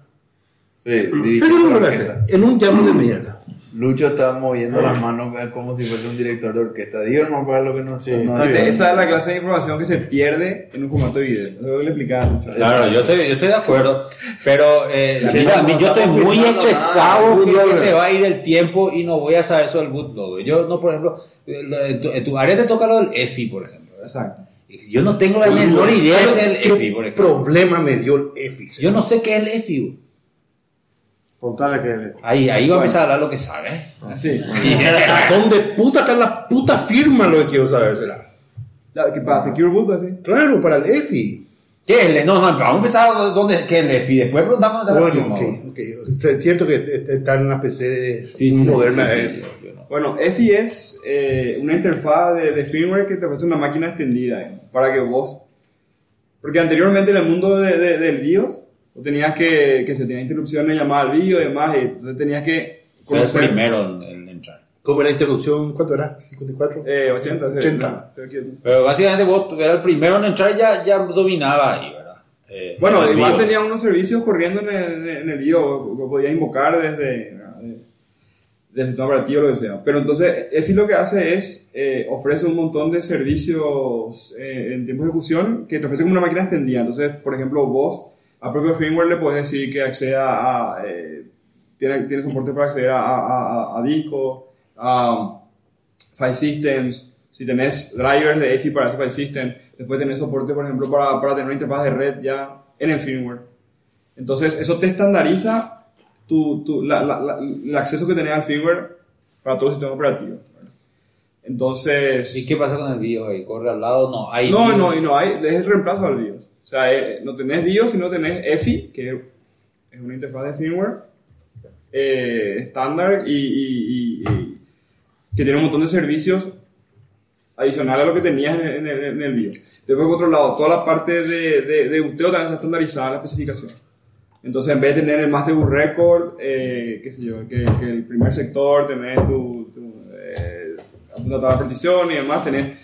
Sí, Eso es lo que hace, en un llamo de mierda. Lucho está moviendo las manos como si fuese un director de orquesta. Digo, no para lo que no sé. no, Viste, no, Esa es la clase de información que se pierde en un formato de video. Eso es lo explicaba mucho. Claro, yo estoy, yo estoy de acuerdo, pero eh, Sí, mira, no, a mí no yo estoy muy estresado que se va a ir el tiempo y no voy a saber eso del bootloader. Yo no, por ejemplo, eh, tu, en tu área te toca lo del EFI, por ejemplo. Exacto. Yo no tengo la menor idea de lo que es el ¿Qué EFI, por ejemplo. problema me dio el EFI? Yo no sé qué es el EFI. Contarle que. Ahí, ahí va a empezar a hablar lo que sabe. ¿eh? Así. Sí, ¿Dónde puta está la puta firma lo que quiero saber será? ¿Qué pasa? ¿Secure boot así? Claro, para el EFI. ¿Qué es el No, no, vamos a empezar dónde qué es el EFI. Después preguntamos dónde Bueno, firma. ok, ok. Es cierto que está en una PC Sí, sí, moderna. sí, sí, eh. yo- yo no. Bueno, EFI es eh, una interfaz de, de firmware que te ofrece una máquina extendida eh, para que vos. Porque anteriormente en el mundo de, de- del BIOS, vos tenías que, que se tenía interrupciones, llamar al BIOS y demás, y entonces tenías que Fue el conocer. primero en, en entrar. ¿Cómo era la introducción? ¿Cuánto era? ¿54? Eh, 80, sí, 80. no, creo que- Pero básicamente vos eras el primero en entrar y ya, ya dominaba ahí, ¿verdad? Eh, Bueno, igual tenía unos servicios corriendo en el, en el BIOS, que podías invocar desde, de- del sistema operativo, lo que sea. Pero entonces, EFI lo que hace es, eh, ofrece un montón de servicios eh, en tiempo de ejecución que te ofrece como una máquina extendida. Entonces, por ejemplo, vos a propio firmware le puedes decir que acceda a, eh, tiene, tiene soporte para acceder a, a, a, a disco, a file systems, si tenés drivers de EFI para ese file system, después tenés soporte, por ejemplo, para, para tener una interfaz de red ya en el firmware. Entonces, eso te estandariza tu, tu- la- la- la- el acceso que tenés al firmware para todo el sistema operativo. Entonces... ¿Y qué pasa con el BIOS ahí? ¿Corre al lado? No, hay No, BIOS. no, y no hay, es el reemplazo al BIOS. O sea, eh, no tenés BIOS, sino tenés EFI, que es una interfaz de firmware eh, estándar y, que tiene un montón de servicios adicionales a lo que tenías en el, en el- BIOS. Después, por otro lado, toda la parte de, de, de busteo también está estandarizada en la especificación. Entonces, en vez de tener el Master Boot Record, eh, qué sé yo, que, que el primer sector, tenés tu, tu eh, a la partición y demás, tenés...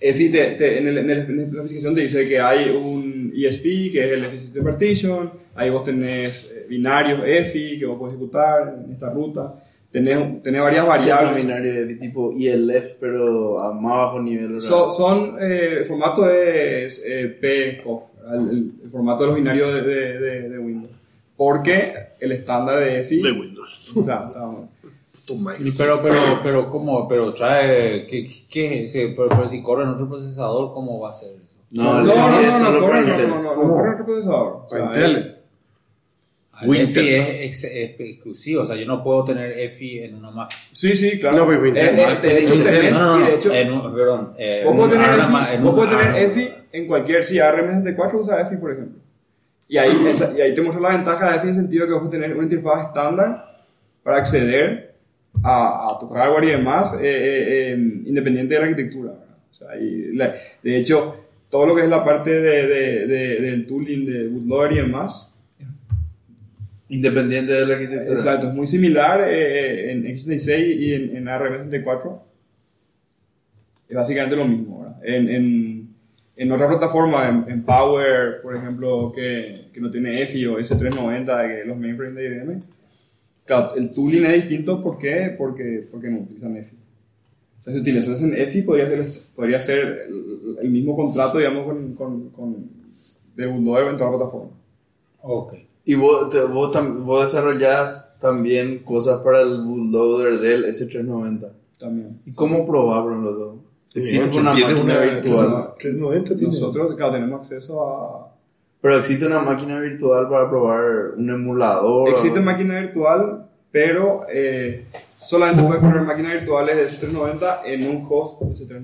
Eh, EFI te- te- en, el- en el- en la especificación te dice que hay un ESP, que es el Efficient Partition, ahí vos tenés eh, binarios EFI que vos podés ejecutar en esta ruta, tenés, tenés varias Que son variables. binarios de tipo ILF, pero a más bajo nivel. So- son, eh, el formato es eh, PCOF, el, el- el formato de los binarios de, de- de- de Windows. Porque el estándar de EFI... De Windows. o sea, está- Toma Y Pero, pero, pero, ¿cómo? Pero trae, ¿qué, qué, sí, pero, pero si corre en otro procesador, ¿cómo va a ser eso? no, no, no, no, es no, solo corre, no, no, no, no corre en otro procesador. O sea, es-. EFI es, ex- es exclusivo, o sea, yo no puedo tener EFI en una Mac. Sí, sí, claro. No, pero Eh, Intel- eh, de hecho, tenés- no, no, y no, de hecho, en un- perdón. eh, vos podés tener ARMA- EFI, en vos podés tener. EFI en cualquier, si ARM64 usa EFI, por ejemplo. Y ahí, esa- y ahí te muestra la ventaja de el sentido que vas a tener una interfaz estándar para acceder a, a tu hardware y demás, eh, eh, eh, independiente de la arquitectura. O sea, y la- de hecho, todo lo que es la parte de, de- de- del tooling de bootloader y demás, Independiente de la arquitectura. exacto, es muy similar eh, en x86 y en, en ARM64. Es básicamente lo mismo. ¿verdad? En, en, en otra plataforma, en, en Power, por ejemplo, que, que no tiene EFI o S390, que los mainframes de IBM, claro, el tooling es distinto. ¿Por qué? Porque, porque no utilizan EFI. O sea, si utilizasen EFI, podría ser, podría ser el, el mismo contrato, digamos, con, con, con de bootloader en toda la plataforma. Ok. Y vos, te- vos, tam- vos desarrollás también cosas para el bootloader del S390. También. ¿Y cómo probaron los dos? Existe ¿Quién una máquina virtual. 390 tiene. Nosotros, claro, tenemos acceso a, Pero existe una máquina virtual para probar un emulador. Existe máquina virtual, pero eh, solamente puedes poner máquinas virtuales de S390 en un host de S390.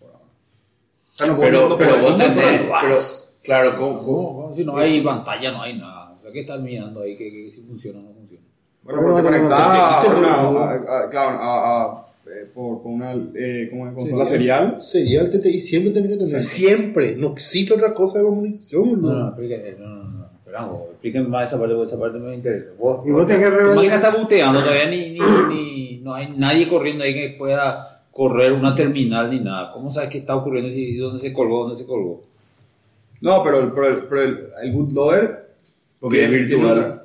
por ahora. O sea, no puedo- Pero, pero puedo- vos tenés. Pero, claro, ¿cómo, cómo? Si no hay pantalla, no hay nada. O sea, ¿qué estás mirando ahí? Que, que si funciona o no funciona. Bueno, pero te No, no, no, conectás a una, eh, por, por una eh, como consola serial. Sería el TTI, siempre tiene que tener. Siempre. No existe otra cosa de comunicación. No, ¿no? no, explíquenme, no, no, no. Esperamos, explíquenme más esa parte, porque esa parte me interesa. Vos, Y vos tenés que revelar- máquina está buteando, todavía ni, ni, ni, no hay nadie corriendo ahí que pueda correr una terminal ni nada. ¿Cómo sabes qué está ocurriendo y dónde se colgó, dónde se colgó? No, pero, el- pero, el, pero el, el bootloader. Porque es virtual.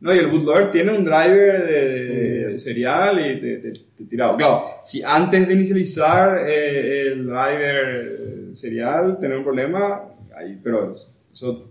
No, y el bootloader tiene un driver de, de- de serial y te, te, te tira. Claro, si antes de inicializar eh, el driver eh, serial tener un problema, ahí, pero eso,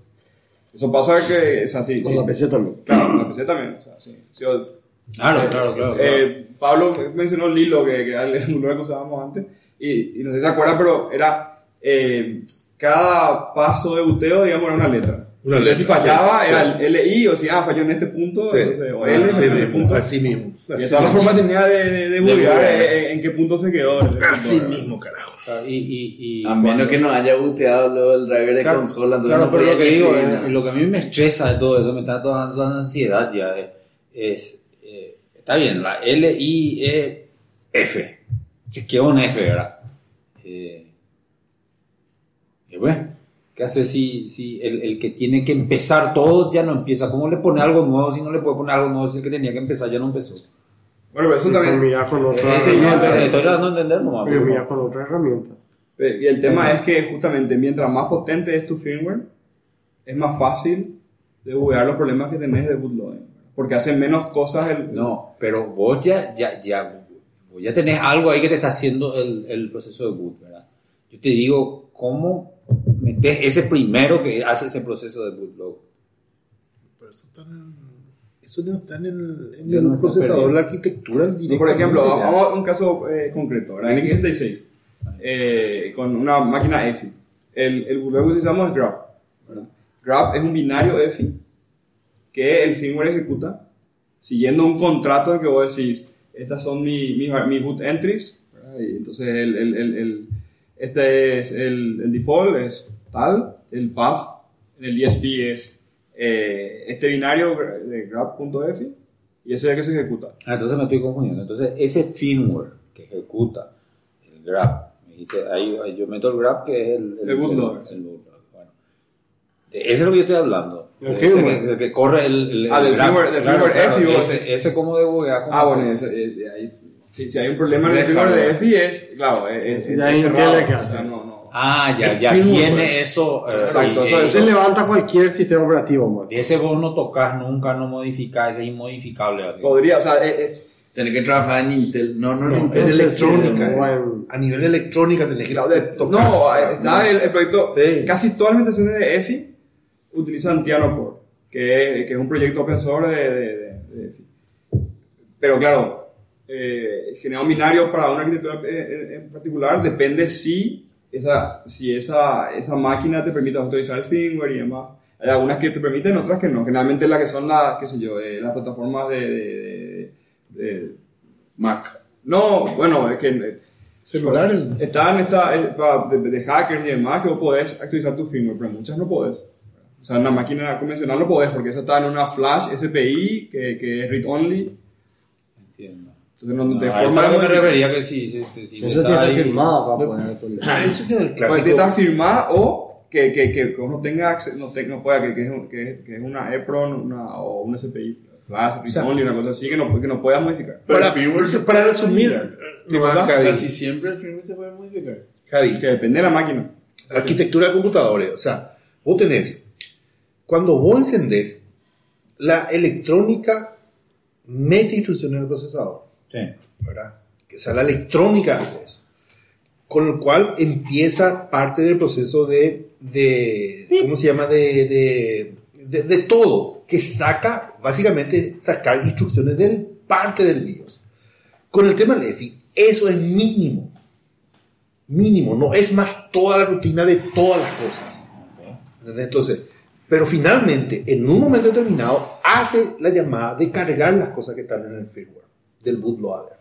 eso pasa que es así. Con sí. la PC también. Claro, con la PC también. O sea, sí. Sí, o- Claro, eh, claro, claro. eh, Pablo mencionó Lilo, que, que era el bootloader que usábamos antes, y, y no sé si se acuerdan, pero era eh, cada paso de buteo, digamos, era una letra. Una Entonces, letra, si fallaba, sí, era el LI, o si ah, falló en este punto, Sí. o L, así falló en este mismo. punto. Así mismo. Y Así esa es la forma tenía de, de, de buguear buguear. en qué punto se quedó. punto, Así mismo, carajo. Claro, y, y, y A menos que no haya buteado luego el driver de Claro, consola. claro, no pero lo que digo, eh, lo que a mí me estresa de todo esto, me está dando dando ansiedad ya, eh, es, eh, está bien, la L, I, E, F, se quedó un F, ¿verdad? Eh, y bueno, ¿qué hace si, si el, el que tiene que empezar todo ya no empieza? ¿Cómo le pone algo nuevo si no le puede poner algo nuevo si el que tenía que empezar ya no empezó? Bueno, pero eso también. mira con otra Eh, sí, herramienta. estoy tratando de entender nomás. Pero mira con otra herramienta. Y el tema es que justamente mientras más potente es tu firmware, es más fácil de buguear los problemas que tenés de bootloading. Porque hace menos cosas el... No, pero vos ya, ya, ya, vos ya tenés algo ahí que te está haciendo el, el proceso de boot, ¿verdad? Yo te digo, ¿cómo ese primero que hace ese proceso de bootload? Pero eso, está en- eso no está en el, en el no procesador, la arquitectura directamente. Por ejemplo, vamos a un caso eh, concreto, ¿verdad? en x86, eh, con una máquina EFI. El, el bootloader que utilizamos es grab. ¿verdad? Grab es un binario EFI que el firmware ejecuta siguiendo un contrato que vos decís, estas son mi- mi- mis boot entries, ¿verdad? y entonces el, el- el- el- este es el, el default, es tal, el path en el DSP es eh, este binario de grab.efi y ese es el que se ejecuta. Ah, entonces me estoy confundiendo. Entonces, ese firmware que ejecuta el grab, me dijiste, ahí, ahí yo meto el grab que es el, El bootloader. el bootloader, bueno. Ese es lo que yo estoy hablando. El Ese firmware. que, el que corre el, el, Ah, el firmware- del firmware F, y vos ese, ese ¿cómo Ah, se- bueno, eso, eh, eh, ahí, si, si hay un problema en el firmware de. EFI es, claro, es, es, Ya es Intel cerrado. queda o sea, no, no. Ah, ya, ya pues. eso. eh, Exacto, y- eso y- es- Se levanta cualquier sistema operativo, man. y ese vos no tocas nunca, no modificás, es inmodificable. así. Podría, o sea, es, es- Tener que trabajar en Intel. No, no, No, en electrónica. eh. A nivel de electrónica tenés que de- tocar. no, eh, está el, el proyecto, Sí. casi todas las implementaciones de EFI utilizan Tiano Core, que es, que es un proyecto open source de, de, de- de EFI. Pero claro, eh, generar un binario para una arquitectura eh, en, en particular depende si esa, si esa, esa máquina te permite autorizar el firmware y demás. Hay algunas que te permiten, otras que no. Generalmente las que son las, qué sé yo, eh, las plataformas de, de- de- de Mac. No, bueno, es que eh, Celular, el- están esta, eh, de, de hackers y demás que vos podés actualizar tu firmware, pero muchas no podés. O sea, en una máquina convencional no podés porque eso está en una flash SPI que, que es read only. Entiendo. Entonces no, no te Ah, eso forma es a lo que me de refería que sí, sí, sí, sí, Eso está tiene que ahí. estar firmado para poder poner. Ah, eso Puede clásico. estar firmada o que, que, que, que uno tenga acceso, no, te- no pueda, que, que, es, que, que es una EPRON una, o una SPI flash, read sea, una cosa así que no, que no puedas modificar. Pero Para, el firmware se para resumir. ¿qué pasa? Casi siempre el firmware se puede modificar. Javi, Que depende de la máquina. arquitectura de computadores. O sea, vos tenés, cuando vos encendés, la electrónica mete instrucciones en el procesador, Sí. ¿verdad? Que sea, la electrónica hace eso. Con el cual empieza parte del proceso de, de ¿cómo se llama? De, de, de, de todo, que saca, básicamente, sacar instrucciones del parte del BIOS. Con el tema EFI, eso es mínimo. Mínimo, no es más toda la rutina de todas las cosas. ¿Entendés? Entonces, pero finalmente, en un momento determinado, hace la llamada de cargar las cosas que están en el firmware del bootloader.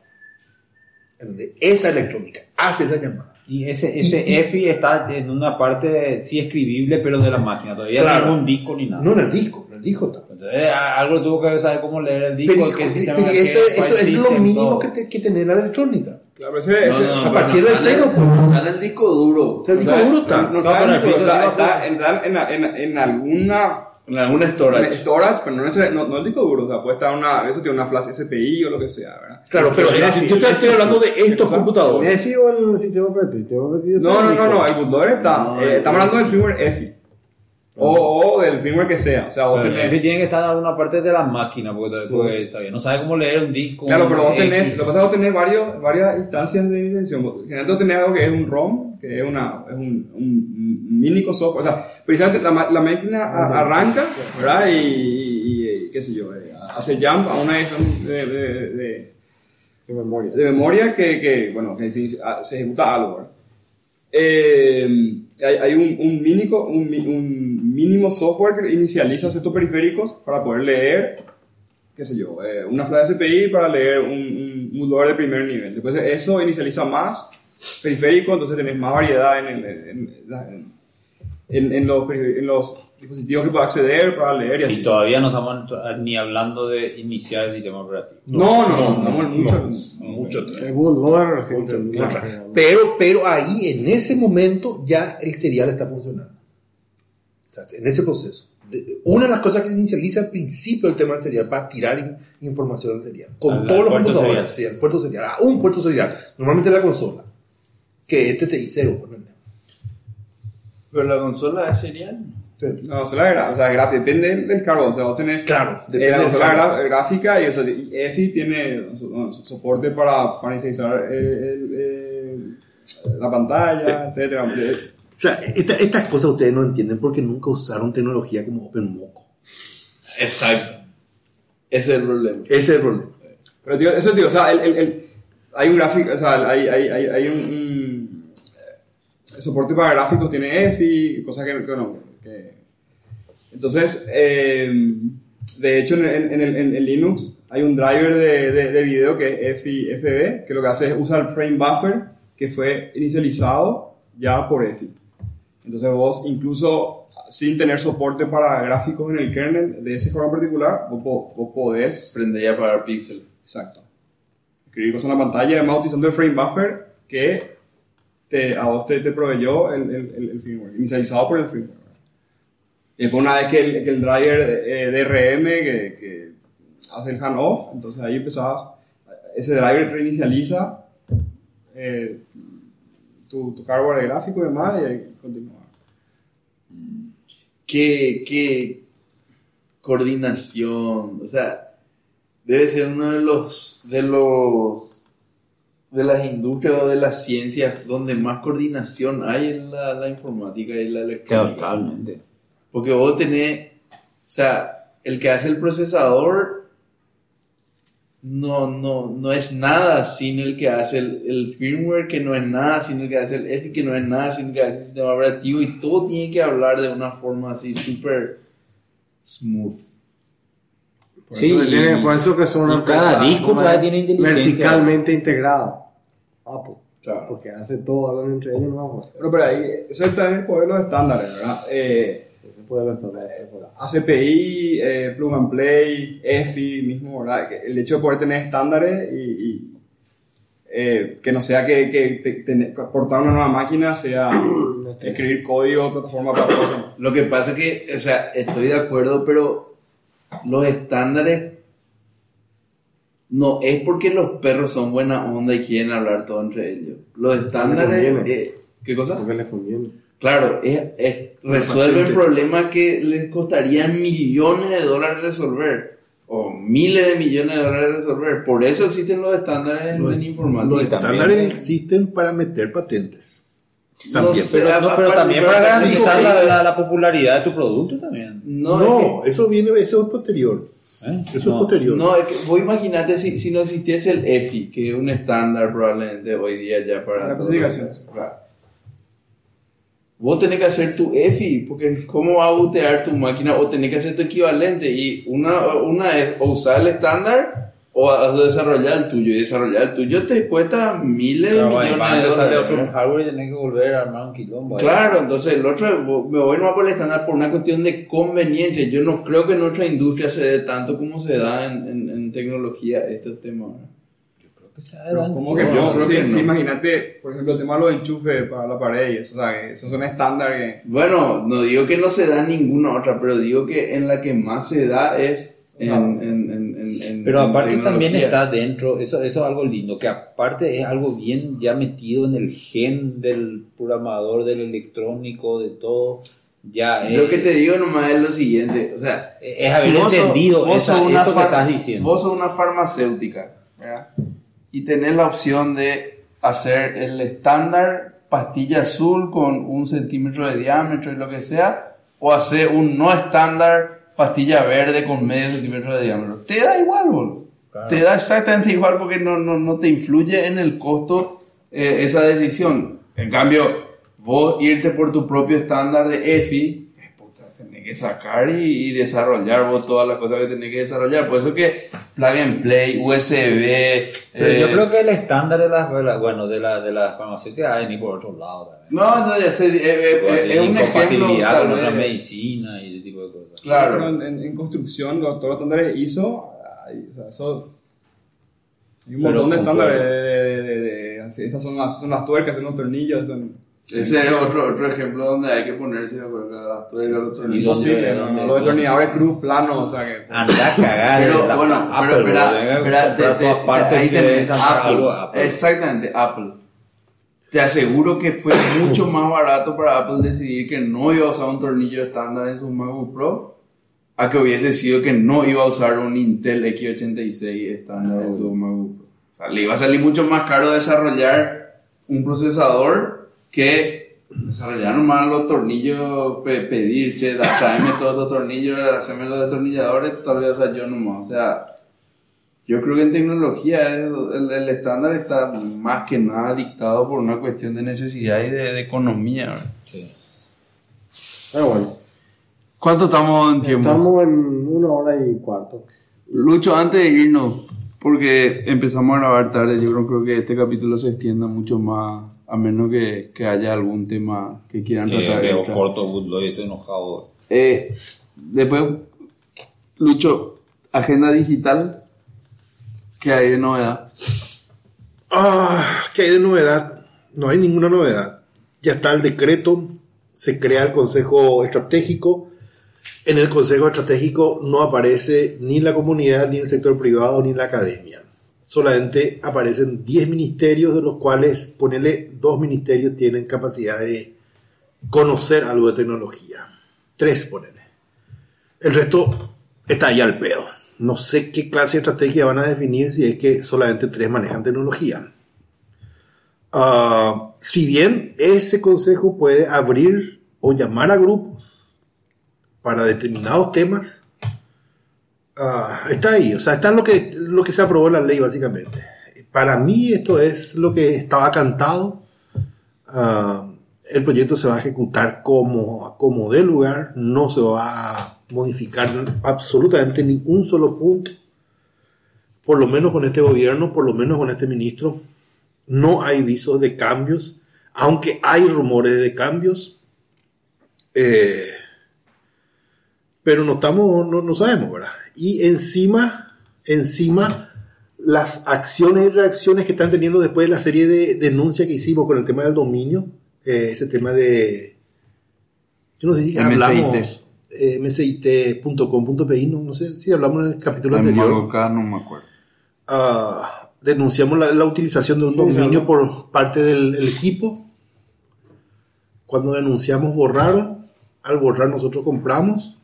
¿Entendés? Esa electrónica hace esa llamada. Y ese, ese Y- y- EFI está en una parte sí escribible, pero de la máquina. Todavía Claro. no en un disco ni nada. No en el disco, en el disco está. Entonces, algo tuvo que saber cómo leer el disco. Pero, qué hijo, sistema, pero eso, es lo mínimo todo. que, te- que tener la electrónica. Claro, ese, ese- a partir del cero, pues. Está en el disco duro. O sea, el disco o sea, duro está. No, No, en, sí está en, en, en alguna En alguna en storage. storage, pero no, necesar- no, no el disco duro, o sea, puede estar una, eso tiene una flash SPI o lo que sea, ¿verdad? Claro, pero Pero yo EFI, te estoy hablando de estos computadores. ¿EFI o el sistema operativo? No, no, no, no, el bootloader está, No, eh, el- estamos hablando del firmware EFI. O, o del firmware que sea, o sea, vos Pero el EFI tenés... tiene que estar en alguna parte de la máquina, porque, todavía- porque todavía no sabe cómo leer un disco. Claro, pero vos X. tenés, lo que pasa es que vos tenés varios, varias instancias de iniciación. Generalmente vos tenés algo que es un ROM, que es, una, es un, un mini software. O sea, precisamente la, la máquina a- arranca, ¿verdad? Y, y- y, qué sé yo, eh, hace jump a una de, de, de, de memoria. de memoria que, que, bueno, que se, se ejecuta algo, ¿verdad? Eh, hay, hay un, un, mínimo, un, un mínimo software que inicializa ciertos periféricos para poder leer, qué sé yo, eh, una flash SPI para leer un, un de primer nivel. Después de eso inicializa más periféricos, entonces tenés más variedad en, el- en, en- en- en los, los dispositivos que puedes acceder para leer y Y así. todavía no estamos ni hablando de iniciar el sistema operativo. No, no, no, no, no, no, mucho. no, mucho. El. Pero, pero ahí, en ese momento, ya el serial está funcionando. O sea, en ese proceso. Una de las cosas que se inicializa al principio del tema del serial para tirar in- información al serial. Con todos los computadores. serial. Sí, al puerto serial. A un puerto serial. Normalmente la consola. Que este te dice 0, ponele. Pero la consola es serial. No, o sea, la gra- o sea, gráfica, depende del, cargo. O sea, vos tenés Claro, eh, depende la consola gráfica y, eso, y EFI tiene so- no, so- soporte para, para inicializar el- el- el- la pantalla, etcétera. O sea, esta- estas cosas ustedes no entienden porque nunca usaron tecnología como OpenMoco. Exacto. Ese es el problema. Ese es el problema. Pero tío, eso tío, o sea, el, el- el- hay un gráfico, o sea, hay, hay, hay, hay un, un, soporte para gráficos, tiene EFI, cosas que, que no. que- entonces, eh, de hecho, en, en- en el, en- Linux hay un driver de, de, de video que es EFI FB, que lo que hace es usar el frame buffer que fue inicializado ya por EFI. Entonces vos incluso sin tener soporte para gráficos en el kernel de ese en particular, vos, vos podés Prende y apagar pixel. Exacto. Escribir cosas en la pantalla, además utilizando el frame buffer que te, a vos te, te proveyó el, el, el- firmware, inicializado por el firmware. Y después una vez que el, que el driver eh, DRM que, que hace el handoff, entonces ahí empezabas, ese driver reinicializa eh, tu, hardware gráfico y demás y ahí continúa. ¿Qué, qué coordinación? O sea, debe ser uno de los, de los, de las industrias o de las ciencias donde más coordinación hay en la, la informática y la electrónica. Totalmente. Porque vos tenés, o sea, el que hace el procesador no, no, no es nada sin el que hace el, el firmware, que no es nada sin el que hace el EFI, que no es nada sin el que hace el sistema operativo, y todo tiene que hablar de una forma así súper smooth. Por Sí, eso tiene- por eso que son y una cada disco tiene inteligencia. verticalmente integrada. Apple. Claro. Porque hace todo, hablan entre ellos, no vamos Bueno, pero ahí, ese es también el poder de los estándares, ¿verdad? Eh, puede puede. ACPI, eh, Plug and Play, EFI mismo, ¿verdad? El hecho de poder tener estándares y, y, eh, que no sea que, que te- portar una nueva máquina sea escribir código, plataforma para. Lo que pasa es que, o sea, estoy de acuerdo, pero los estándares no es porque los perros son buena onda y quieren hablar todo entre ellos. Los estándares, eh, ¿qué cosa? Porque les conviene. Claro, es, es- resuelven problemas que les costarían millones de dólares resolver o miles de millones de dólares resolver. Por eso existen los estándares Los, en informática. los estándares también. existen para meter patentes. No También. sé, Pero, no, pero también para garantizar la, la- la popularidad de tu producto también. No, No, es que- eso viene, eso es posterior. ¿Eh? Eso No. es posterior. No, es que vos imagínate si, si no existiese el EFI, que es un estándar probablemente hoy día ya para... La todo especificación. eso, claro. Vos tenés que hacer tu EFI, porque ¿cómo va a butear tu máquina? O tenés que hacer tu equivalente. Y una, una es o usar el estándar o a- desarrollar el tuyo. Y desarrollar el tuyo te cuesta miles de millones de dólares. otro ¿no? hardware y tener que volver a armar un quilombo. ahí. Claro, entonces el otro, me voy nomás por el estándar por una cuestión de conveniencia. Yo no creo que en nuestra industria se dé tanto como se da en, en, en tecnología estos temas. ¿no? Que se hagan ¿Cómo que yo creo sí, que no. sí, imagínate, por ejemplo, el tema de los enchufes para la pared y eso, o sea, esos son estándar que... Bueno, no digo que no se da en ninguna otra, pero digo que en la que más se da es en... En- en- en- en- Pero en aparte también tecnología. está dentro, eso, eso es algo lindo, que aparte es algo bien ya metido en el gen del programador, del electrónico, de todo. Ya es, Lo que te digo nomás es lo siguiente, o sea... es haber si vos entendido vos esa- una eso que estás diciendo. Vos sos una farmacéutica, ¿verdad? Y tenés la opción de hacer el estándar pastilla azul con un centímetro de diámetro y lo que sea, o hacer un no estándar pastilla verde con medio centímetro de diámetro. Te da igual, boludo. Te da exactamente igual porque no, no, no te influye en el costo eh, esa decisión. En cambio, vos irte por tu propio estándar de EFI, tenés que sacar y, y desarrollar vos todas las cosas que tenés que desarrollar. Por eso que plug and play, USB. Pero eh, yo creo que el estándar de las, bueno, de la, de la farmacéutica ha de venir por otro lado también. No, no, ya sé, eh, eh, eh, es un tal con otra medicina y ese tipo de cosas. Claro. Pero en, construcción, todos los estándares ISO, hay, o sea, eso... Hay un Pero montón de estándares de, de- de- de- así, estas son las, son las tuercas, son los tornillos, son... Ese es otro, otro ejemplo donde hay que ponerse de acuerdo. Imposible, no, los destornilladores cruz, planos, o sea que... Anda a cagar. Pero la- bueno, Apple, pero. Exactamente, Apple. Te aseguro que fue mucho más barato para Apple decidir que no iba a usar un tornillo estándar en su MacBook Pro a que hubiese sido que no iba a usar un Intel X86 estándar en su MacBook Pro. O sea, le iba a salir mucho más caro desarrollar un procesador que desarrollar nomás los tornillos, pe- pedir, che, tráeme todos los tornillos, haceme los destornilladores, tal vez o sea, yo nomás. O sea, yo creo que en tecnología el, el- el estándar está más que nada dictado por una cuestión de necesidad y de, de economía. ¿verdad? Sí. Pero bueno, ¿Cuánto estamos en tiempo? estamos en una hora y cuarto. Lucho, antes de irnos, porque empezamos a grabar tarde, yo creo, creo que este capítulo se extienda mucho más, a menos que, que haya algún tema que quieran Que tratar. veo extra. corto, Woodloy, estoy enojado. Eh, después, Lucho, agenda digital, ¿qué hay de novedad? Ah, ¿qué hay de novedad? No hay ninguna novedad. Ya está el decreto, se crea el Consejo Estratégico. En el Consejo Estratégico no aparece ni la comunidad, ni el sector privado, ni la academia. Solamente aparecen 10 ministerios, de los cuales, ponele, dos ministerios tienen capacidad de conocer algo de tecnología. Tres, ponele. El resto está ahí al pedo. No sé qué clase de estrategia van a definir si es que solamente tres manejan tecnología. Ah, si bien ese consejo puede abrir o llamar a grupos para determinados temas, ah, está ahí. O sea, está lo que, lo que se aprobó la ley, básicamente. Para mí esto es lo que estaba cantado. Ah, el proyecto se va a ejecutar como, como de lugar, no se va a modificar absolutamente ni un solo punto, por lo menos con este gobierno, por lo menos con este ministro. No hay visos de cambios, aunque hay rumores de cambios. eh, pero no estamos, no, no sabemos, ¿verdad? Y encima, encima, las acciones y reacciones que están teniendo después de la serie de denuncias que hicimos con el tema del dominio, eh, ese tema de, yo no sé si hablamos, eh, msit.com.pi, no, no sé si hablamos en el capítulo En anterior. Magocá no me acuerdo. Ah, denunciamos la, la utilización de un dominio sí. por parte del el equipo. Cuando denunciamos borraron, al borrar nosotros compramos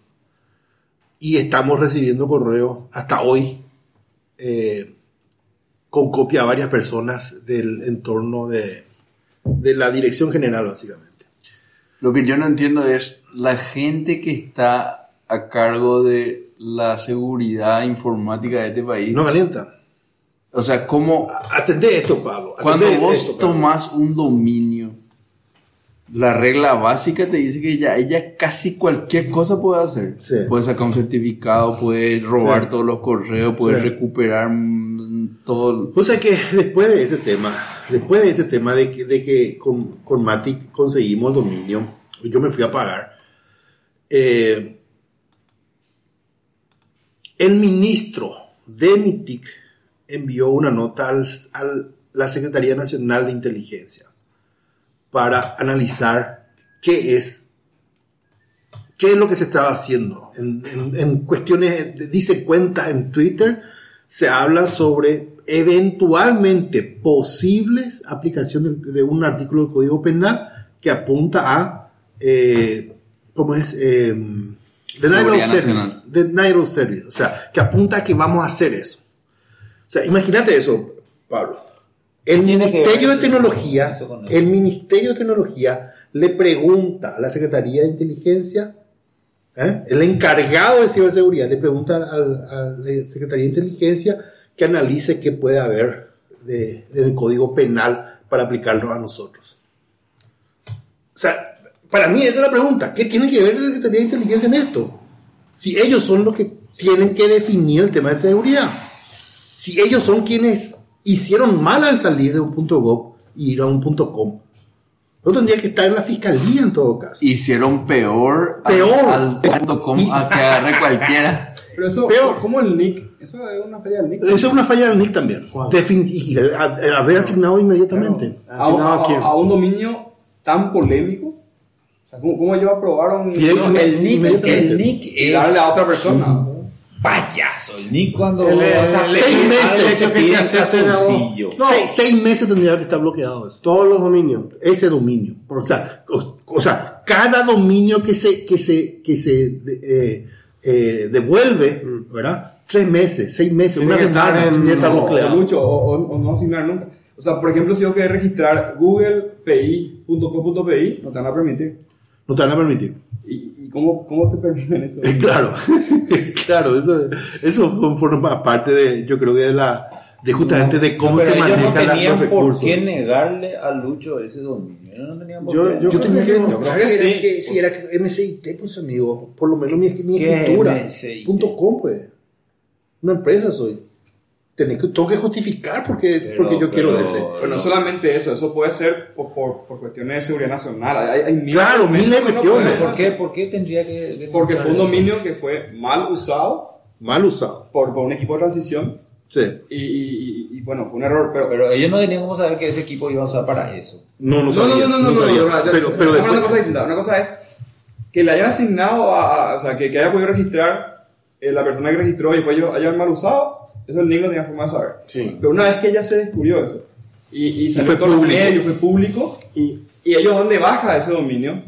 y estamos recibiendo correos hasta hoy eh, con copia a varias personas del entorno de, de la dirección general básicamente. Lo que yo no entiendo es la gente que está a cargo de la seguridad informática de este país. No calienta. O sea, ¿cómo Atendé esto, Pablo. cuando atendé vos esto, Pablo. tomás un dominio, la regla básica te dice que ya ella casi cualquier cosa puede hacer. Sí. Puede sacar un certificado, puede robar Sí. todos los correos, puede Sí. recuperar mm, todo. O sea que después de ese tema, después de ese tema de que, de que con, con Matic conseguimos el dominio, yo me fui a pagar. eh, el ministro de MITIC envió una nota al, a la Secretaría Nacional de Inteligencia para analizar qué es qué es lo que se estaba haciendo. En, en- en cuestiones, dice cuentas en Twitter, se habla sobre eventualmente posibles aplicaciones de, de un artículo del Código Penal que apunta a, eh, ¿cómo es? Eh, denial of service. nacional. Denial of service. O sea, que apunta a que vamos a hacer eso. O sea, imagínate eso, Pablo. El Ministerio de Tecnología, el Ministerio de Tecnología le pregunta a la Secretaría de Inteligencia, ¿eh? el encargado de ciberseguridad le pregunta al- a la Secretaría de Inteligencia que analice qué puede haber de, del Código Penal para aplicarlo a nosotros. O sea, para mí esa es la pregunta. ¿Qué tiene que ver la Secretaría de Inteligencia en esto? Si ellos son los que tienen que definir el tema de seguridad. Si ellos son quienes hicieron mal al salir de un punto .gov y ir a un punto .com. No tendría que estar en la fiscalía en todo caso. Hicieron peor, al- Peor. al, punto com Y- a que agarre cualquiera. Pero eso, Peor. ¿cómo el nick? Eso es una falla del nick. Esa es una falla del NIC también. Defin- y a- a- haber asignado inmediatamente. A, a- ¿A quién? a un dominio tan polémico. O sea, ¿cómo, cómo ellos aprobaron No, el nick, el nick y es darle a otra persona? Payaso. El nick cuando El, o sea, seis le- meses. que. Seis, meses tendría que estar bloqueado eso. Todos los dominios. ese dominio. O sea, o, o sea, cada dominio que se, que se, que se eh, eh, devuelve, ¿verdad? Tres meses, seis meses, Tiene una que semana, que estar O, o bloqueado. mucho, o, o- o no asignar nunca. O sea, por ejemplo, si yo quiero registrar googlepi.com.pi, no te van a permitir. No te van a permitir. ¿Y, cómo, cómo te permiten eso? Claro, claro, eso, eso fue- forma parte de, yo creo que de la, de justamente de cómo Pero se no manejan la- tenían los por recursos. qué negarle a Lucho ese dominio. Ellos no tenían por Yo- qué. yo Yo tenía que Yo creo demostrar que que, sí. era que si era que MCIT, pues amigo, por lo menos mi, mi ¿Qué escritura, MCIT? punto com, pues. Una empresa soy. Tenés que, tengo que justificar porque, Pero- porque yo quiero pero- ese. Pero no solamente eso, eso puede ser por, por, por cuestiones de seguridad nacional. Hay, hay miles Claro, miles de cuestiones. ¿Por qué, ¿Por qué tendría que.? Porque fue un dominio que fue mal usado Mal usado. por, por un equipo de transición Sí. y, y- y- y, bueno, fue un error. Pero? Pero ellos no tenían cómo saber que ese equipo iba a usar para eso. No, no no, sabía. no, no, no, no, sabía. no, no, pero, pero después, cosas distintas. Una cosa es que le hayan asignado a, a- o sea, que, que haya podido registrar eh, la persona que registró y después ellos hayan mal usado, eso el niño no tenía forma de saber. Sí. Pero una vez que ya se descubrió eso y, y salió fue en todos los público. medios, fue público, Y y ellos donde baja ese dominio,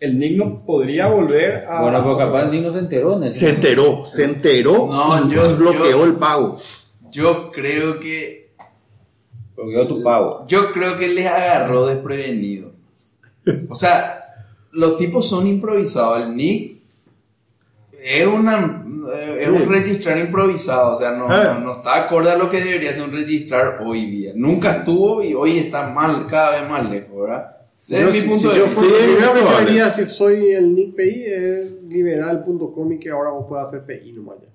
el NIC no podría volver a... Bueno, pero capaz el niño se enteró en ese se enteró, se enteró No, y, yo- y bloqueó yo- el pago. Yo creo que. Yo tu pago. Yo creo que les agarró desprevenido. O sea, los tipos son improvisados. El Nick es, una, es un registrar improvisado. O sea, no, Ah. no, no está acorde a lo que debería ser un registrar hoy día. Nunca estuvo y hoy está mal, cada vez más lejos, ¿verdad? Desde Yo, mi si- punto si de yo vista. fuera- Sí, lo primero que yo haría si soy el Nick PI es liberar el punto com y que ahora vos puedas hacer PI nomás ya.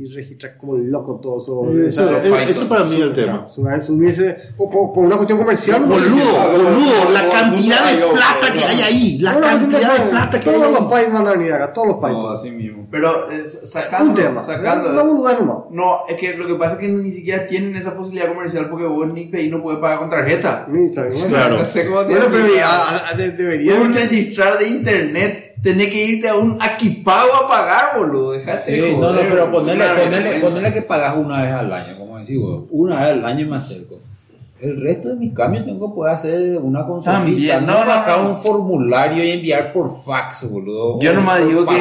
Y registrar como loco todo eso. Eso, esa- eso- eso para mí es el tema. Subir- subirse por, por- por una cuestión comercial. Boludo, boludo, la cantidad de plata que hay ahí, la No, no, no, cantidad no, de plata que hay Todos los países van a venir acá, todos los No, países. así mismo. Pero eh, sacando, un tema. sacando. Nomás. No, es que lo que pasa es que ni siquiera tienen esa posibilidad comercial porque vos Nick Pay no puede pagar con tarjeta. Sí. Claro. No sé cómo te Bueno, pero debería. Registrar de internet, tenés que irte a un Aquipago a pagar, boludo. Dejate Sí, de no, no, joder, pero ponerle, vergüenza. ponerle que pagas una vez al año, como decís vos, una vez al año me acerco. El resto de mis cambios tengo que poder hacer una consulta, no, bajar no. un formulario y enviar por fax, boludo. Yo nomás digo que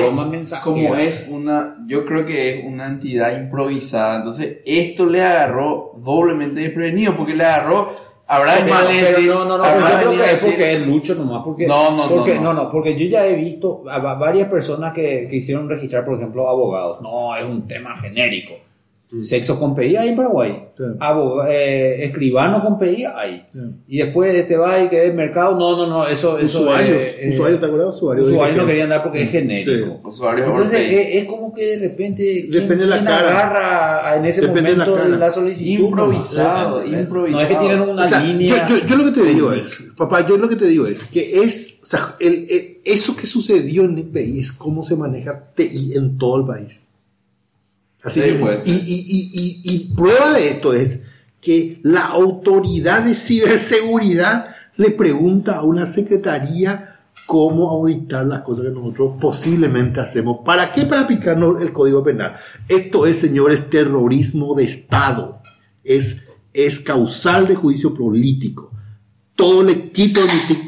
como es una, yo creo que es una entidad improvisada, entonces esto le agarró doblemente desprevenido porque le agarró, habrá no, no, no, yo creo que es porque es Lucho nomás, porque, No, no, no, porque, no. no, porque yo ya he visto a va- varias personas que, que hicieron registrar, por ejemplo, abogados. No, es un tema genérico. Sexo con PI hay en Paraguay. Sí. Eh, escribano con PI hay. Sí. Y después te va y que es mercado. No, no, no, eso, eso Usuarios, es, eh, usuarios, ¿te acuerdas? Usuarios. usuarios no que- querían dar porque es genérico. Usuarios Entonces es, es como que de repente ¿quién- Depende de la quién cara. agarra en ese Depende de la momento la, solicitud Improvisado, ¿no? improvisado. no es que tienen una O sea, línea yo, yo- yo lo que te digo es, papá, yo lo que te digo es que es, o sea, el- el- eso que sucedió en el país es cómo se maneja TI en todo el país. Así Sí, mismo. pues. y, y- y- y- y prueba de esto es que la autoridad de ciberseguridad le pregunta a una secretaría cómo auditar las cosas que nosotros posiblemente hacemos. ¿Para qué? Para aplicarnos el código penal. Esto es, señores, terrorismo de Estado. Es, es causal de juicio político. Todo el equipo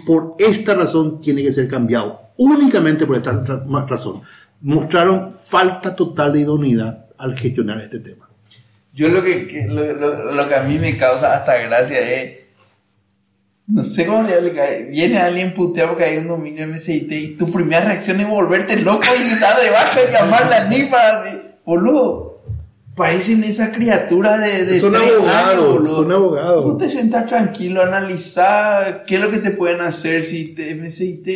por esta razón tiene que ser cambiado. Únicamente por esta razón. Mostraron falta total de idoneidad al gestionar este tema. Yo lo que, que- lo, lo- lo que a mí me causa hasta gracia es. No sé cómo explicar. Viene alguien puteado porque hay un dominio MSIT y tu primera reacción es volverte loco y gritar debajo y llamarle al NIF para decir, boludo. Parecen esas criaturas de. de Son abogados, años, son abogados. Tú te sentás tranquilo, analizar qué es lo que te pueden hacer si te MSIT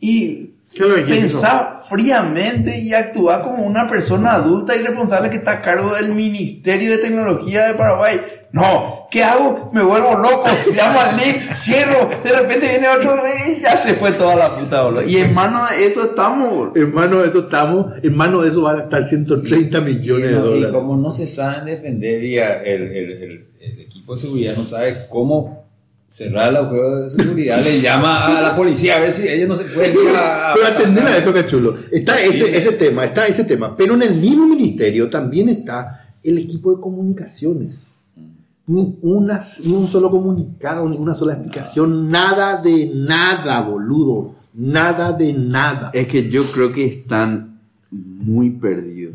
y ¿Qué es lo que quieres, pensar fríamente y actuar como una persona adulta y responsable que está a cargo del Ministerio de Tecnología de Paraguay. No, ¿qué hago? Me vuelvo loco, llamo al link, cierro, de repente viene otro y ya se fue toda la puta, boludo. Y en mano de eso estamos, boludo. Hermano, de eso estamos, hermano, de eso van a estar 130 millones de no- y dólares. como no se saben defender y a- el, el- el- el equipo de seguridad no sabe cómo cerrar el agujero de seguridad, le llama a la policía a ver si ellos no se pueden ir a... Pero atender a esto, cachulo. Está ese, ese tema, está ese tema. Pero en el mismo ministerio también está el equipo de comunicaciones. Ni, una, ni un solo comunicado, ni una sola explicación. Nada de nada, boludo. Nada de nada. Es que yo creo que están muy perdidos.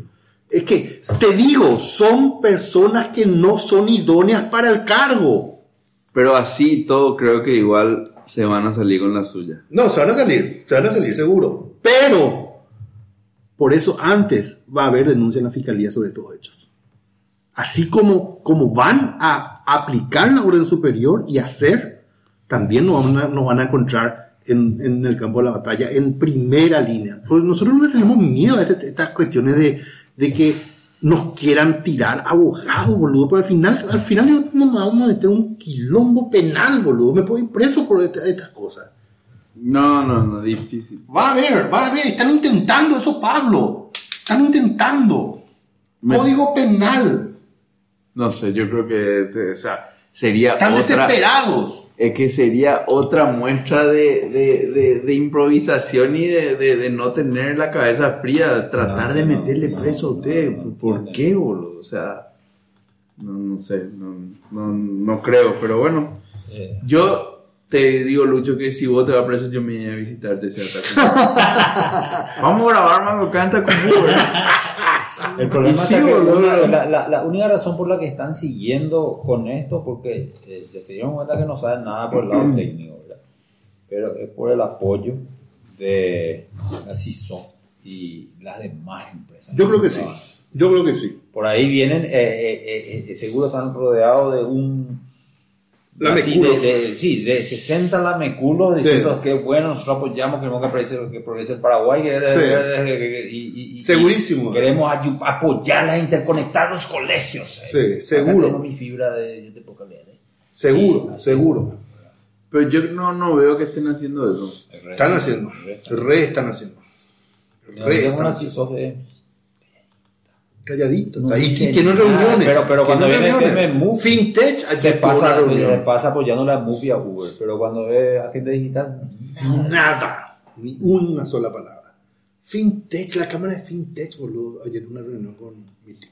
Es que, te digo, son personas que no son idóneas para el cargo. Pero así todo creo que igual se van a salir con la suya. No, se van a salir, se van a salir seguro. Pero, por eso antes va a haber denuncia en la fiscalía sobre estos hechos. Así como, como van a aplicar la orden superior y hacer, también nos van a, nos van a encontrar en, el campo de la batalla en primera línea. Pues nosotros no tenemos miedo a este- estas cuestiones de, de que nos quieran tirar abogados, boludo. Pero al final, al final nos vamos a meter un quilombo penal, boludo. Me puedo ir preso por esta- estas cosas. No, no, no, difícil. Va a ver, va a ver, están intentando eso, Pablo. Están intentando. Me- Código penal. No sé, yo creo que se- o sea, sería Están otra... desesperados. Es que sería otra muestra de, de, de, de improvisación y de, no tener la cabeza fría. Tratar No, de meterle no, preso a no, usted. no, ¿Por qué, boludo? O sea, no, no sé, no, creo. Pero bueno, Eh, yo te digo, Lucho, que si vos te vas preso, yo me voy a visitarte. Vamos a grabar Mango Canta con vos, ¿eh? El problema sí, está que una- la, la- la única razón por la que están siguiendo con esto, porque eh, se dieron cuenta que no saben nada por el lado técnico, ¿verdad? pero es por el apoyo de la CISOFT y las demás empresas. Yo creo que sí. Yo creo que sí. Por ahí vienen, eh, eh, eh, eh, seguro están rodeados de un Así de, de- sí, de 60 lameculos Sí. diciendo que bueno, nosotros apoyamos, queremos que progrese, que progrese el Paraguay. que- Sí. y- y- y- Segurísimo. Queremos ayu- apoyar a interconectar los colegios. eh. Sí, Acá seguro. tengo mi fibra de, de poca leer, eh. Seguro, seguro. Pero yo no, no veo que estén haciendo eso. Están haciendo. Re están haciendo. Re están haciendo. Calladito. No Ahí sí tienen nada, reuniones. pero- pero cuando viene- viene Move, Fintech, se pasa, se pasa apoyando la Mufi a Uber, pero cuando es agente digital, Nada. Ni una sola palabra. Fintech, la cámara de Fintech, boludo. Ayer una reunión con Mythic.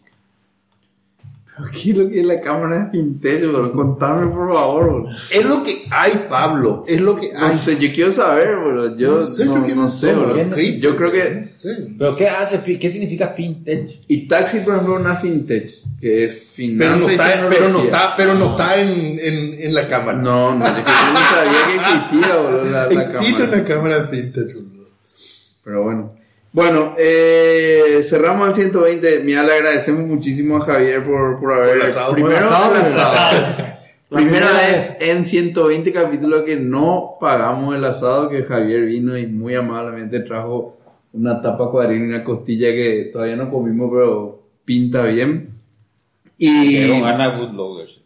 Pero ¿qué es lo que es la cámara de Fintech, bro? Contame, por favor, bro. Es lo que hay, Pablo. Es lo que No hay. sé, yo quiero saber, bro. Yo No sé, no, yo no sé, bro. Yo creo que... no. ¿Pero qué hace? ¿Qué significa fintech? Y Taxi, por ejemplo, es una fintech, que es Pero finanza no y está, pero no está, pero no está en, en, en la cámara. No, no, es que yo no sabía que existía, boludo, la, la Existe cámara. una cámara Fintech, boludo. Pero bueno. Bueno, eh, cerramos el 120. Mira, le agradecemos muchísimo a Javier por, por haber... Por el asado. Primero, Por asado, por Primera primera vez en 120 capítulos que no pagamos el asado, que Javier vino y muy amablemente trajo una tapa cuadril y una costilla que todavía no comimos, pero pinta bien. Y Pero gana Good Loggers.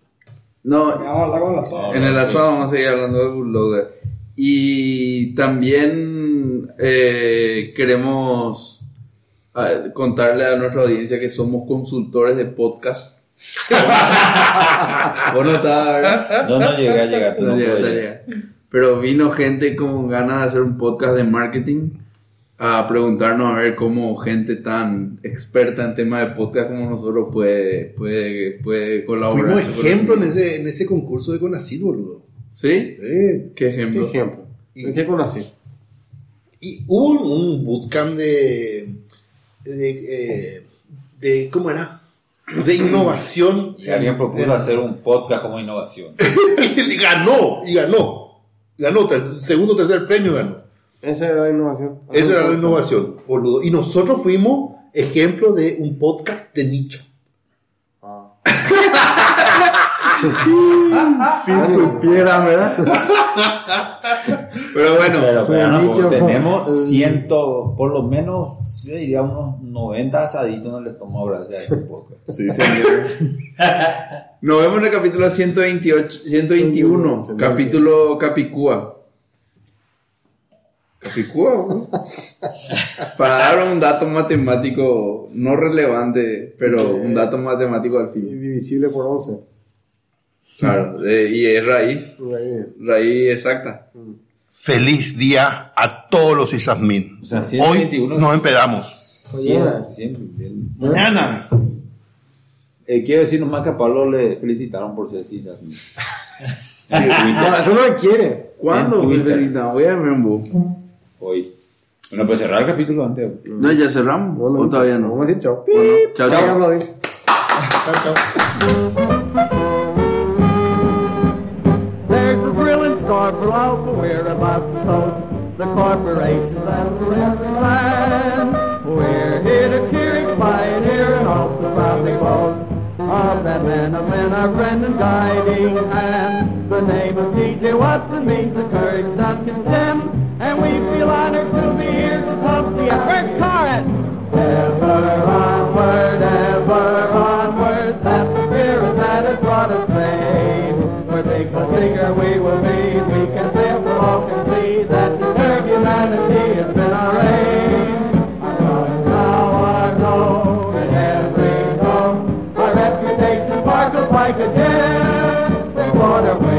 no, Vamos a hablar con el asado. en el asado vamos a seguir hablando de bootloader. Y también eh, queremos a ver, contarle a nuestra audiencia que somos consultores de podcast. Vos no estabas, ¿verdad? No, no llegué a llegar. No puedes. llegar. Pero vino gente con ganas de hacer un podcast de marketing a preguntarnos a ver cómo gente tan experta en temas de podcast como nosotros puede, puede, puede colaborar. Fuimos ejemplo en ese, en ese concurso de Conacid, boludo. ¿Sí? Sí. ¿Qué ¿Qué ejemplo? ejemplo? ¿En qué conocí? Y hubo un bootcamp de, de, eh, de ¿cómo era? De innovación. Y alguien propuso hacer un podcast como innovación. y ganó, y ganó. Ganó, ter- segundo o tercer premio ganó. Esa era la innovación. Eso era la innovación, boludo. Y nosotros fuimos ejemplo de un podcast de nicho. Si supieran, ¿verdad? Pero bueno, Pero, pero no, dicho, porque no. tenemos ciento, por lo menos, yo diría unos 90 asaditos en el estómago gracias a este podcast. Sí, señor. Nos vemos en el capítulo 128, 121, capítulo Capicúa. Capicúa, ¿no? Para dar un dato matemático no relevante, pero un dato matemático al fin. Indivisible por 11. Claro, de- y es raíz, raíz exacta. Feliz día a todos los Isasmin. O sea, Hoy 121. nos empedamos. Bien. Mañana. Eh, quiero decir nomás que a Pablo le felicitaron por ser. No, eso no me quiere. ¿Cuándo? Felita? Voy a ver un book. Hoy. Bueno, pues cerrar el capítulo antes. No, ya cerramos. Bueno, ¿O todavía no? Vamos a decir chao. Bueno, chao, Chao, chao. aplaudir. There's a thrilling story for all to about the the corporations and the land. We're here to cheer, pioneer, and also proudly boast of that man of men, our friend and guiding hand. The name of T.J. Watson means the courage not condemned, and we feel honored to be here to help the effort. Chorus! Ever onward, ever onward, that's the spirit that has brought us. We're bigger we will be, we can live, all can see that to serve humanity has been our aim. Our daughters now are known in every home, our reputation sparkles like a gem. We want